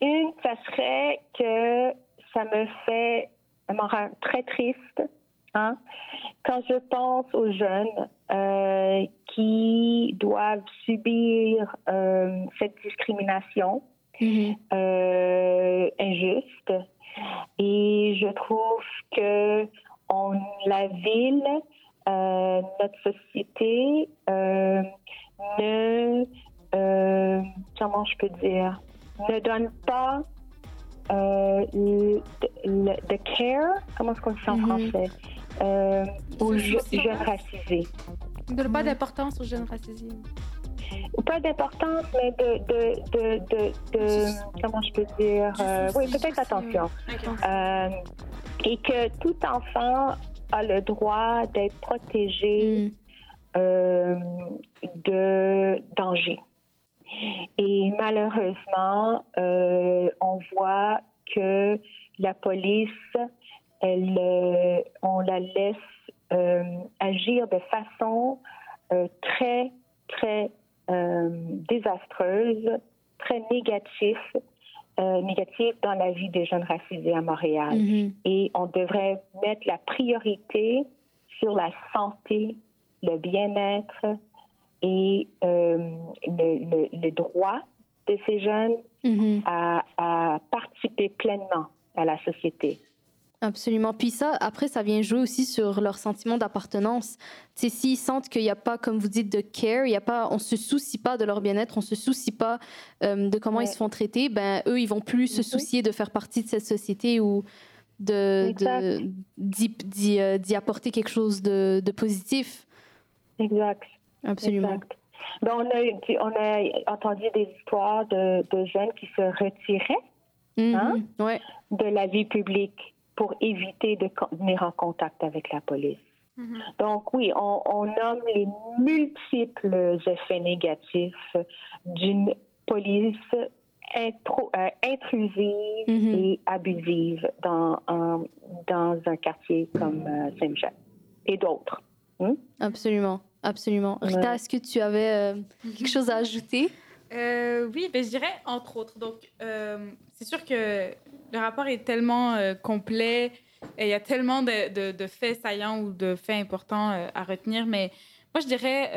Une, ça serait que ça me fait, ça me rend très triste hein, quand je pense aux jeunes euh, qui doivent subir euh, cette discrimination Mhm. euh, injuste. Et je trouve que on, la ville, notre société ne, comment je peux dire, ne donne pas le, le- the care, comment est-ce qu'on dit en Mhm. français? Euh, aux je- jeunes racisés. De pas d'importance aux jeunes racisés. Pas d'importance, mais de, de, de, de, comment je peux dire, euh, oui, peut-être attention. Euh, et que tout enfant a le droit d'être protégé euh, de danger. Et malheureusement, on voit que la police, elle, euh, on la laisse euh, agir de façon euh, très, très désastreuse, très négative, négative dans la vie des jeunes racisés à Montréal. Mhm. Et on devrait mettre la priorité sur la santé, le bien-être et le, le- le droit de ces jeunes Mhm. à, à participer pleinement à la société. Absolument. Puis ça, après, ça vient jouer aussi sur leur sentiment d'appartenance. Sais, s'ils sentent qu'il n'y a pas, comme vous dites, de care, il y a pas, on se soucie pas de leur bien-être, on se soucie pas euh, de comment Ouais. ils se font traiter, ben eux, ils vont plus se Mhm. soucier de faire partie de cette société ou de d'y euh, d'y apporter quelque chose de, de positif. Exact. Absolument. Exact. Ben, on, a, on a entendu des histoires de, de jeunes qui se retiraient Mhm. Hein? Ouais. de la vie publique pour éviter de venir en contact avec la police. Mhm. Donc oui, on, on nomme les multiples effets négatifs d'une police intro- euh, intrusive Mhm. et abusive dans, un- dans un quartier comme euh, Saint-Michel et d'autres. Absolument. Absolument. Rita, Ouais. est-ce que tu avais euh, quelque chose à ajouter? Euh, oui, ben, je dirais entre autres. Donc, euh, c'est sûr que le rapport est tellement euh, complet et il y a tellement de, de- faits saillants ou de faits importants à retenir, mais moi, je dirais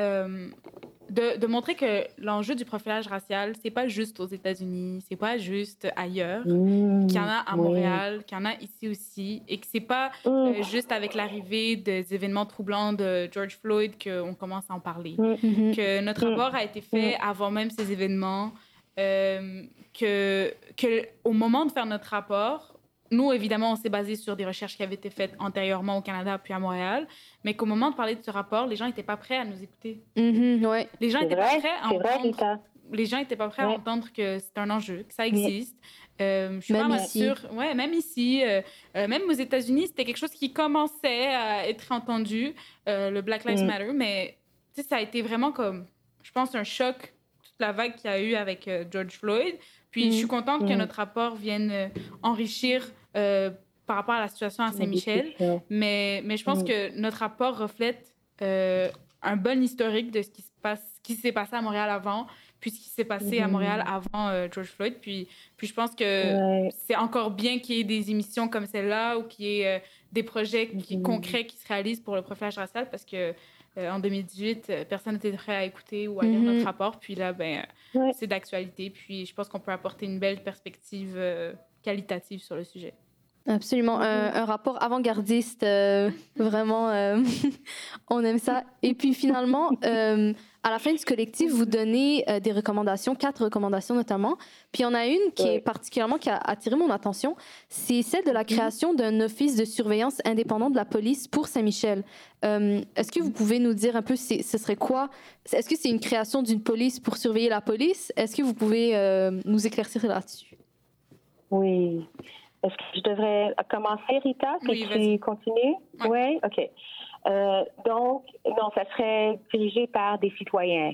de, de montrer que l'enjeu du profilage racial, c'est pas juste aux États-Unis, c'est pas juste ailleurs, qu'il y en a à Montréal, qu'il y en a ici aussi, et que c'est pas euh, juste avec l'arrivée des événements troublants de George Floyd qu'on commence à en parler. Mhm. que notre rapport a été fait avant même ces événements, euh, que, que au moment de faire notre rapport, nous, évidemment, on s'est basé sur des recherches qui avaient été faites antérieurement au Canada puis à Montréal, mais qu'au moment de parler de ce rapport, les gens n'étaient pas prêts à nous écouter. Mhm, ouais. Les gens n'étaient pas prêts à vrai, entendre les gens n'étaient pas prêts à entendre que c'est un enjeu, que ça existe. Euh, je suis Même pas mal sûre. Ouais, même ici, euh, euh, même aux États-Unis, c'était quelque chose qui commençait à être entendu, euh, le Black Lives Mm. Matter, mais ça a été vraiment comme, je pense, un choc, toute la vague qu'il y a eu avec euh, George Floyd. Puis Mm. je suis contente que Mm. notre rapport vienne euh, enrichir euh, par rapport à la situation à Saint-Michel. Mais, mais je pense Mm. que notre rapport reflète euh, un bon historique de ce qui se passe, qui s'est passé à Montréal avant, puis ce qui s'est passé à Mhm. Montréal avant euh, George Floyd. Puis, puis je pense que Ouais. c'est encore bien qu'il y ait des émissions comme celle-là ou qu'il y ait euh, des projets qui- Mhm. concrets qui se réalisent pour le profilage racial parce que euh, en 2018, euh, personne n'était prêt à écouter ou à lire notre rapport. Puis là, ben, Ouais. c'est d'actualité. Puis je pense qu'on peut apporter une belle perspective qualitative sur le sujet. Absolument. Un, un rapport avant-gardiste, euh, vraiment, euh, on aime ça. Et puis finalement, euh, à la fin du collectif, vous donnez euh, des recommandations, quatre recommandations notamment. Puis il y en a une qui est particulièrement, qui a attiré mon attention, c'est celle de la création d'un office de surveillance indépendant de la police pour Saint-Michel. Euh, Est-ce que vous pouvez nous dire un peu, ce serait quoi? Est-ce que c'est une création d'une police pour surveiller la police? Est-ce que vous pouvez euh, nous éclaircir là-dessus? Oui. Est-ce que je devrais commencer, Rita? Que Oui, tu vas-y. continues? Ouais. Oui, OK. Euh, donc, non, ça serait dirigé par des citoyens.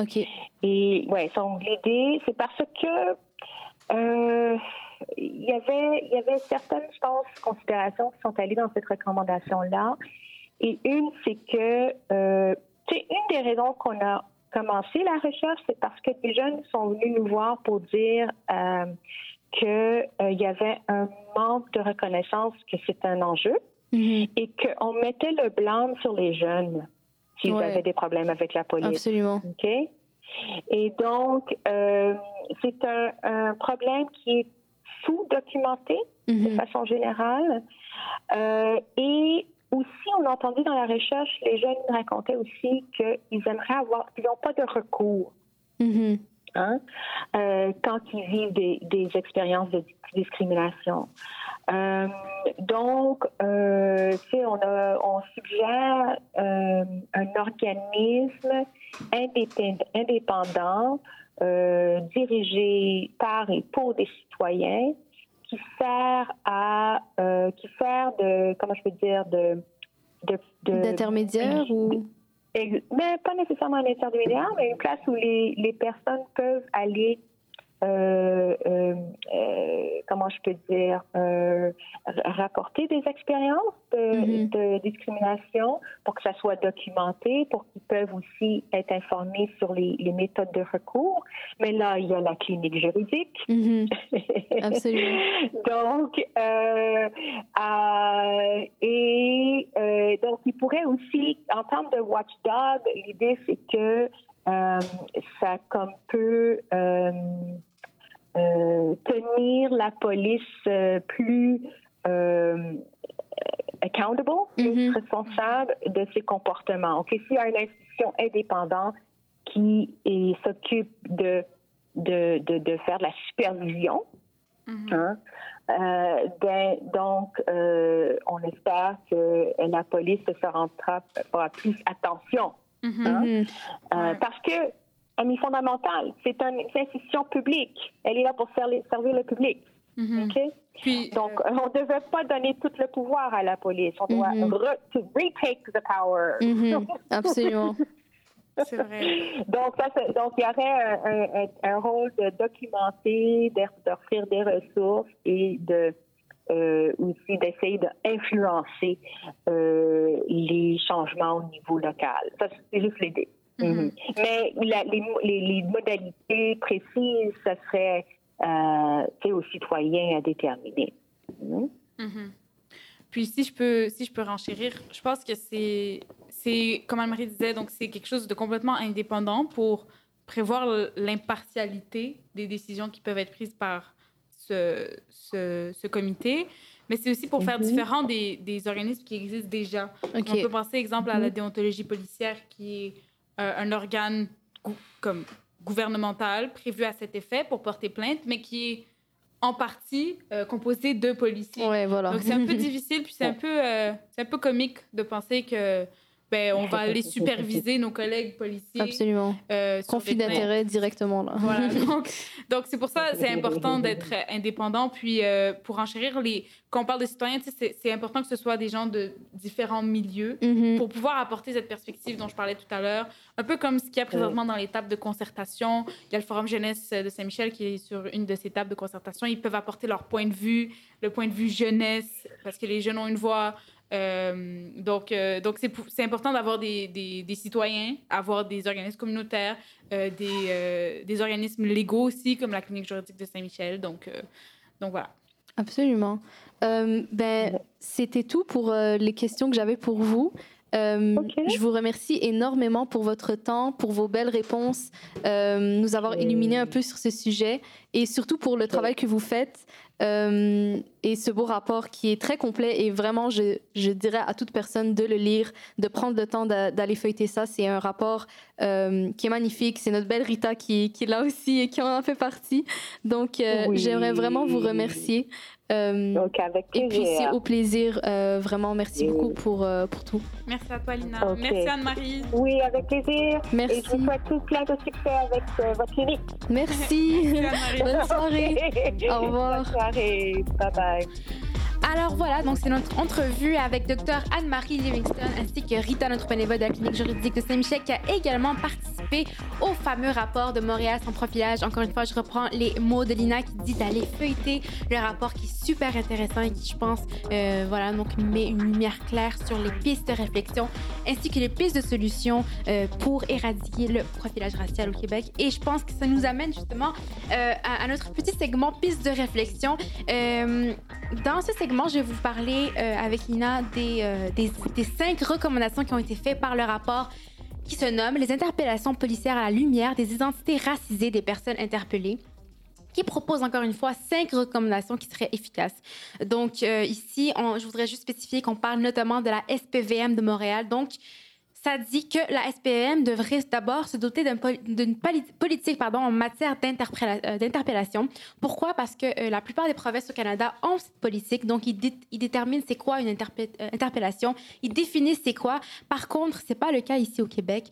OK. Et ouais, donc l'idée, c'est parce que euh, il y avait il y avait certaines, je pense, considérations qui sont allées dans cette recommandation-là. Et une, c'est que euh, c'est une des raisons qu'on a commencé la recherche, c'est parce que des jeunes sont venus nous voir pour dire euh, qu'il y avait un manque de reconnaissance que c'est un enjeu Mhm. et qu'on mettait le blâme sur les jeunes s'ils Ouais. avaient des problèmes avec la police. Absolument. OK? Et donc, euh, c'est un, un problème qui est sous-documenté de Mhm. façon générale. Euh, et aussi, on a entendu dans la recherche, les jeunes racontaient aussi qu'ils aimeraient avoir, ils n'ont pas de recours. Mhm. Hein, euh, quand ils vivent des, expériences de discrimination. Euh, donc, euh, on, a, on suggère euh, un organisme indépendant, dirigé par et pour des citoyens qui sert à qui sert de comment je peux dire de d'intermédiaire ou mais pas nécessairement un intermédiaire mais une place où les, les personnes peuvent aller euh, euh, euh, comment je peux dire, rapporter des expériences mm-hmm. de, discrimination pour que ça soit documenté, pour qu'ils peuvent aussi être informés sur les, méthodes de recours. Mais là, il y a la clinique juridique. Mm-hmm. Absolument. donc, et donc, il pourrait aussi, en termes de watchdog, l'idée c'est que ça comme peu euh, tenir la police euh, plus euh, accountable, plus mm-hmm. responsable de ses comportements. Ok, s'il y a une institution indépendante qui s'occupe de de, de, faire de la supervision, mm-hmm. hein, ben, donc, on espère que la police se rendra fera plus attention. Mm-hmm. Hein? Parce que amie fondamentale. C'est une, institution publique. Elle est là pour servir, le public. Mhm. Donc, euh, on ne devait pas donner tout le pouvoir à la police. On doit mm retake the power. Absolument. C'est vrai. Donc, ça, donc, il y aurait un, rôle de documenter, d'offrir des ressources et de euh, aussi d'essayer d'influencer euh, les changements au niveau local. Ça, c'est juste l'idée. Mhm. Mais les, modalités précises, ça serait euh, aux citoyens à déterminer. Mhm. Mhm. Puis si je peux, si je peux renchérir, je pense que c'est, c'est comme Anne-Marie disait, donc c'est quelque chose de complètement indépendant pour prévoir l'impartialité des décisions qui peuvent être prises par ce, ce, comité. Mais c'est aussi pour faire différent des, des, organismes qui existent déjà. On peut penser, exemple, à la déontologie policière qui est euh, un organe comme gouvernemental prévu à cet effet pour porter plainte, mais qui est en partie euh, composé de policiers. Ouais, voilà. Donc c'est un peu difficile, puis c'est un peu, euh, c'est un peu comique de penser que ben, on va aller superviser nos collègues policiers. Absolument. Euh, Conflit d'intérêt directement. Là. Voilà. Donc, donc c'est pour ça c'est important d'être indépendant. Puis, euh, pour enchérir, les... quand on parle de citoyens, c'est important que ce soit des gens de différents milieux mm-hmm. pour pouvoir apporter cette perspective dont je parlais tout à l'heure. Un peu comme ce qu'il y a présentement dans les tables de concertation. Il y a le Forum jeunesse de Saint-Michel qui est sur une de ces tables de concertation. Ils peuvent apporter leur point de vue, le point de vue jeunesse, parce que les jeunes ont une voix. Euh, donc, euh, donc c'est important d'avoir des, des, citoyens, avoir des organismes communautaires, euh, des, des, organismes légaux aussi, comme la clinique juridique de Saint-Michel. Donc, donc voilà. Absolument. ben, C'était tout pour les questions que j'avais pour vous. Je vous remercie énormément pour votre temps, pour vos belles réponses, nous avoir illuminé un peu sur ce sujet et surtout pour le travail que vous faites. Euh, et ce beau rapport qui est très complet et vraiment, je, je, dirais à toute personne de le lire, de prendre le temps d'aller feuilleter ça. C'est un rapport euh, qui est magnifique. C'est notre belle Rita qui, qui est là aussi et qui en fait partie. Donc, euh, j'aimerais vraiment vous remercier. Donc, avec plaisir. Et puis, c'est au plaisir. vraiment, merci beaucoup pour, pour tout. Merci à toi, Lina. Merci, Anne-Marie. Oui, avec plaisir. Merci. Et je vous souhaite tout plein de succès avec votre clinique. Merci. Bonne soirée. Au revoir. Bye bye. Alors voilà, donc c'est notre entrevue avec Dr Anne-Marie Livingston ainsi que Rita, notre bénévole de la clinique juridique de Saint-Michel, qui a également participé au fameux rapport de Montréal sans profilage. Encore une fois, je reprends les mots de Lina qui dit d'aller feuilleter le rapport qui est super intéressant et qui, je pense, euh, voilà, donc met une lumière claire sur les pistes de réflexion ainsi que les pistes de solutions euh, pour éradiquer le profilage racial au Québec. Et je pense que ça nous amène justement euh, à, à, notre petit segment pistes de réflexion. Dans ce segment, je vais vous parler euh, avec Lina euh, des, cinq recommandations qui ont été faites par le rapport qui se nomme Les interpellations policières à la lumière des identités racisées des personnes interpellées qui propose encore une fois cinq recommandations qui seraient efficaces. Donc euh, ici, je voudrais juste spécifier qu'on parle notamment de la SPVM de Montréal. Donc, ça dit que la SPM devrait d'abord se doter d'une politique pardon, en matière euh, d'interpellation. Pourquoi? Parce que euh, la plupart des provinces au Canada ont cette politique, donc ils, ils déterminent c'est quoi une euh, interpellation, ils définissent c'est quoi. Par contre, c'est pas le cas ici au Québec.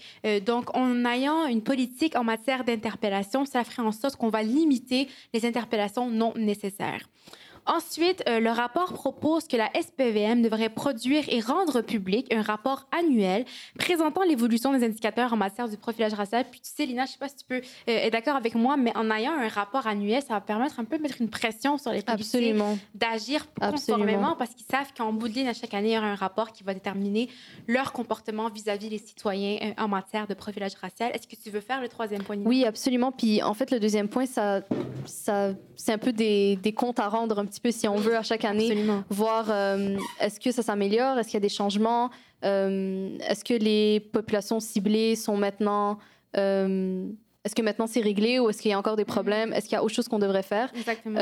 donc, en ayant une politique en matière d'interpellation, ça ferait en sorte qu'on va limiter les interpellations non nécessaires. Ensuite, euh, le rapport propose que la SPVM devrait produire et rendre public un rapport annuel présentant l'évolution des indicateurs en matière du profilage racial. Puis tu sais, Lina, je ne sais pas si tu peux euh, être d'accord avec moi, mais en ayant un rapport annuel, ça va permettre un peu de mettre une pression sur les policiers d'agir conformément parce qu'ils savent qu'en bout de ligne, à chaque année, il y aura un rapport qui va déterminer leur comportement vis-à-vis des citoyens euh, en matière de profilage racial. Est-ce que tu veux faire le troisième point? Oui, absolument. Puis en fait, le deuxième point, ça, ça, c'est un peu des, des comptes à rendre un petit peu si on veut à chaque année voir euh, est-ce que ça s'améliore, est-ce qu'il y a des changements, euh, est-ce que les populations ciblées sont maintenant euh, est-ce que maintenant c'est réglé ou est-ce qu'il y a encore des problèmes? Est-ce qu'il y a autre chose qu'on devrait faire? Exactement.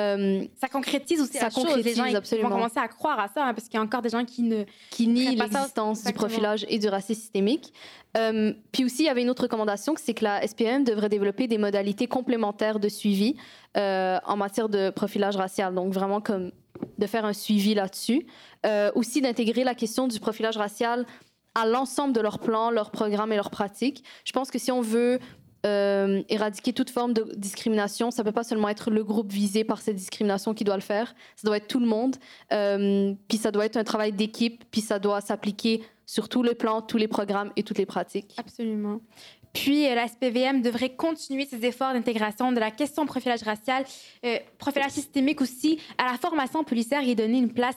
ça concrétise aussi ça la concrétise, chose. Les gens absolument. vont commencer à croire à ça hein, parce qu'il y a encore des gens qui ne... Qui nient l'existence du profilage et du racisme systémique. puis aussi, il y avait une autre recommandation, c'est que la SPM devrait développer des modalités complémentaires de suivi euh, en matière de profilage racial. Donc, vraiment comme de faire un suivi là-dessus. Euh, aussi d'intégrer la question du profilage racial à l'ensemble de leurs plans, leurs programmes et leurs pratiques. Je pense que si on veut euh, éradiquer toute forme de discrimination, ça peut pas seulement être le groupe visé par cette discrimination qui doit le faire, ça doit être tout le monde, puis ça doit être un travail d'équipe, puis ça doit s'appliquer sur tous les plans, tous les programmes et toutes les pratiques. Absolument. Puis, euh, la SPVM devrait continuer ses efforts d'intégration de la question profilage racial, euh, profilage systémique aussi, à la formation policière et donner une place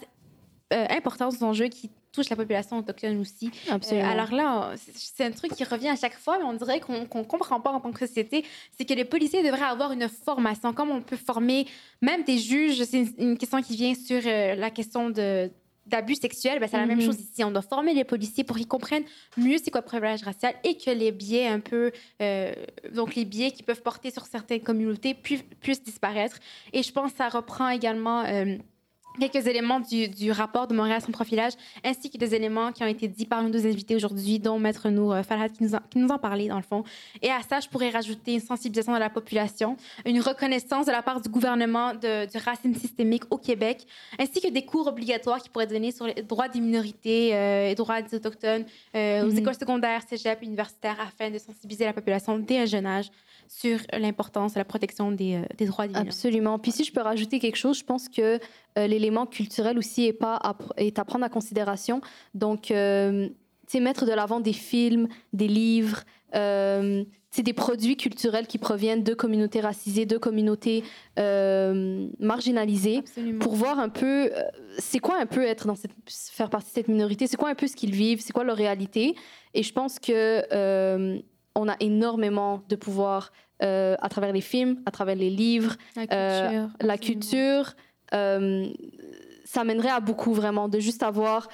euh, importante aux enjeux qui touchent la population autochtone aussi. Absolument. alors là, c'est un truc qui revient à chaque fois, mais on dirait qu'on ne comprend pas en tant que société. C'est que les policiers devraient avoir une formation, comme on peut former même des juges. C'est une, question qui vient sur la question de d'abus sexuels, ben, c'est la même mhm. chose ici. On doit former les policiers pour qu'ils comprennent mieux c'est quoi le privilège racial et que les biais un peu, euh, donc les biais qui peuvent porter sur certaines communautés puissent, puissent disparaître. Et je pense que ça reprend également... Euh, quelques éléments du, du, rapport de Montréal son profilage, ainsi que des éléments qui ont été dits par nos invités aujourd'hui, dont Maître Nour euh, Farhad, qui nous, en, qui nous en parlait, dans le fond. Et à ça, je pourrais rajouter une sensibilisation de la population, une reconnaissance de la part du gouvernement de, du racisme systémique au Québec, ainsi que des cours obligatoires qui pourraient donnés sur les droits des minorités euh, et droits des Autochtones euh, aux mm-hmm. écoles secondaires, cégep, universitaires, afin de sensibiliser la population dès un jeune âge sur l'importance de la protection des, euh, des droits des Absolument. Puis si je peux rajouter quelque chose, je pense que euh, l'élément culturel aussi est, pas à, est à prendre en considération. Donc, euh, tu sais, mettre de l'avant des films, des livres, euh, des produits culturels qui proviennent de communautés racisées, de communautés marginalisées, pour voir un peu, c'est quoi un peu être dans cette, faire partie de cette minorité, c'est quoi un peu ce qu'ils vivent, c'est quoi leur réalité. Et je pense que on a énormément de pouvoir euh, à travers les films, à travers les livres, la culture. Euh, euh, ça mènerait à beaucoup vraiment de juste avoir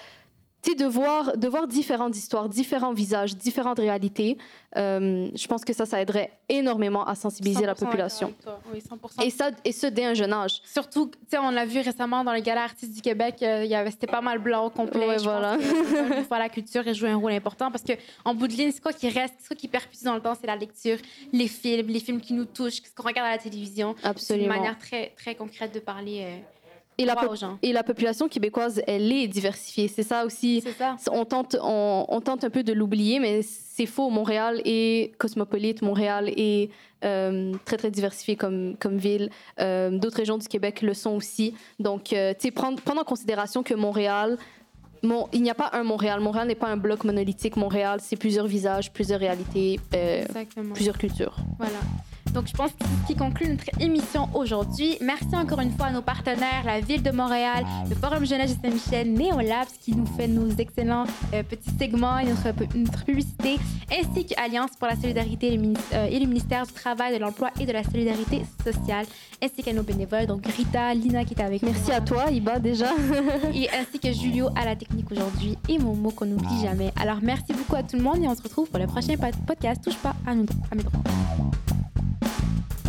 de voir, de voir différentes histoires, différents visages, différentes réalités, euh, je pense que ça, ça aiderait énormément à sensibiliser la population. Oui, 100%. Et, ça, et ce, dès un jeune âge. Surtout, tu sais, on l'a vu récemment dans les galas artistes du Québec, euh, il y avait, c'était pas mal blanc au complet. Ouais, voilà. Pense que, la culture et jouer un rôle important parce que en bout de ligne, c'est quoi qui reste, c'est quoi qui perpétue dans le temps, c'est la lecture, les films, les films qui nous touchent, ce qu'on regarde à la télévision. Absolument. C'est une manière très, très concrète de parler. Euh, et la, et la, population québécoise, elle est diversifiée. C'est ça aussi. Ça. On, tente, on, tente un peu de l'oublier, mais c'est faux. Montréal est cosmopolite. Montréal est euh, très, très diversifié comme, comme ville. Euh, d'autres régions du Québec le sont aussi. Donc, euh, tu sais, prendre, prendre en considération que Montréal, il n'y a pas un Montréal. Montréal n'est pas un bloc monolithique. Montréal, c'est plusieurs visages, plusieurs réalités, plusieurs cultures. Voilà. Donc, je pense que c'est ce qui conclut notre émission aujourd'hui. Merci encore une fois à nos partenaires, la Ville de Montréal, le Forum Jeunesse de Saint-Michel, Néolabs, qui nous fait nos excellents euh, petits segments et notre, notre, publicité, ainsi qu'Alliance pour la solidarité et le, euh, et le, ministère du Travail, de l'Emploi et de la Solidarité sociale, ainsi qu'à nos bénévoles, donc Rita, Lina qui est avec nous. Merci à toi, Iba, déjà. et ainsi que Julio à la technique aujourd'hui et Momo qu'on n'oublie jamais. Alors, merci beaucoup à tout le monde et on se retrouve pour le prochain podcast Touche pas à, nous, à mes droits.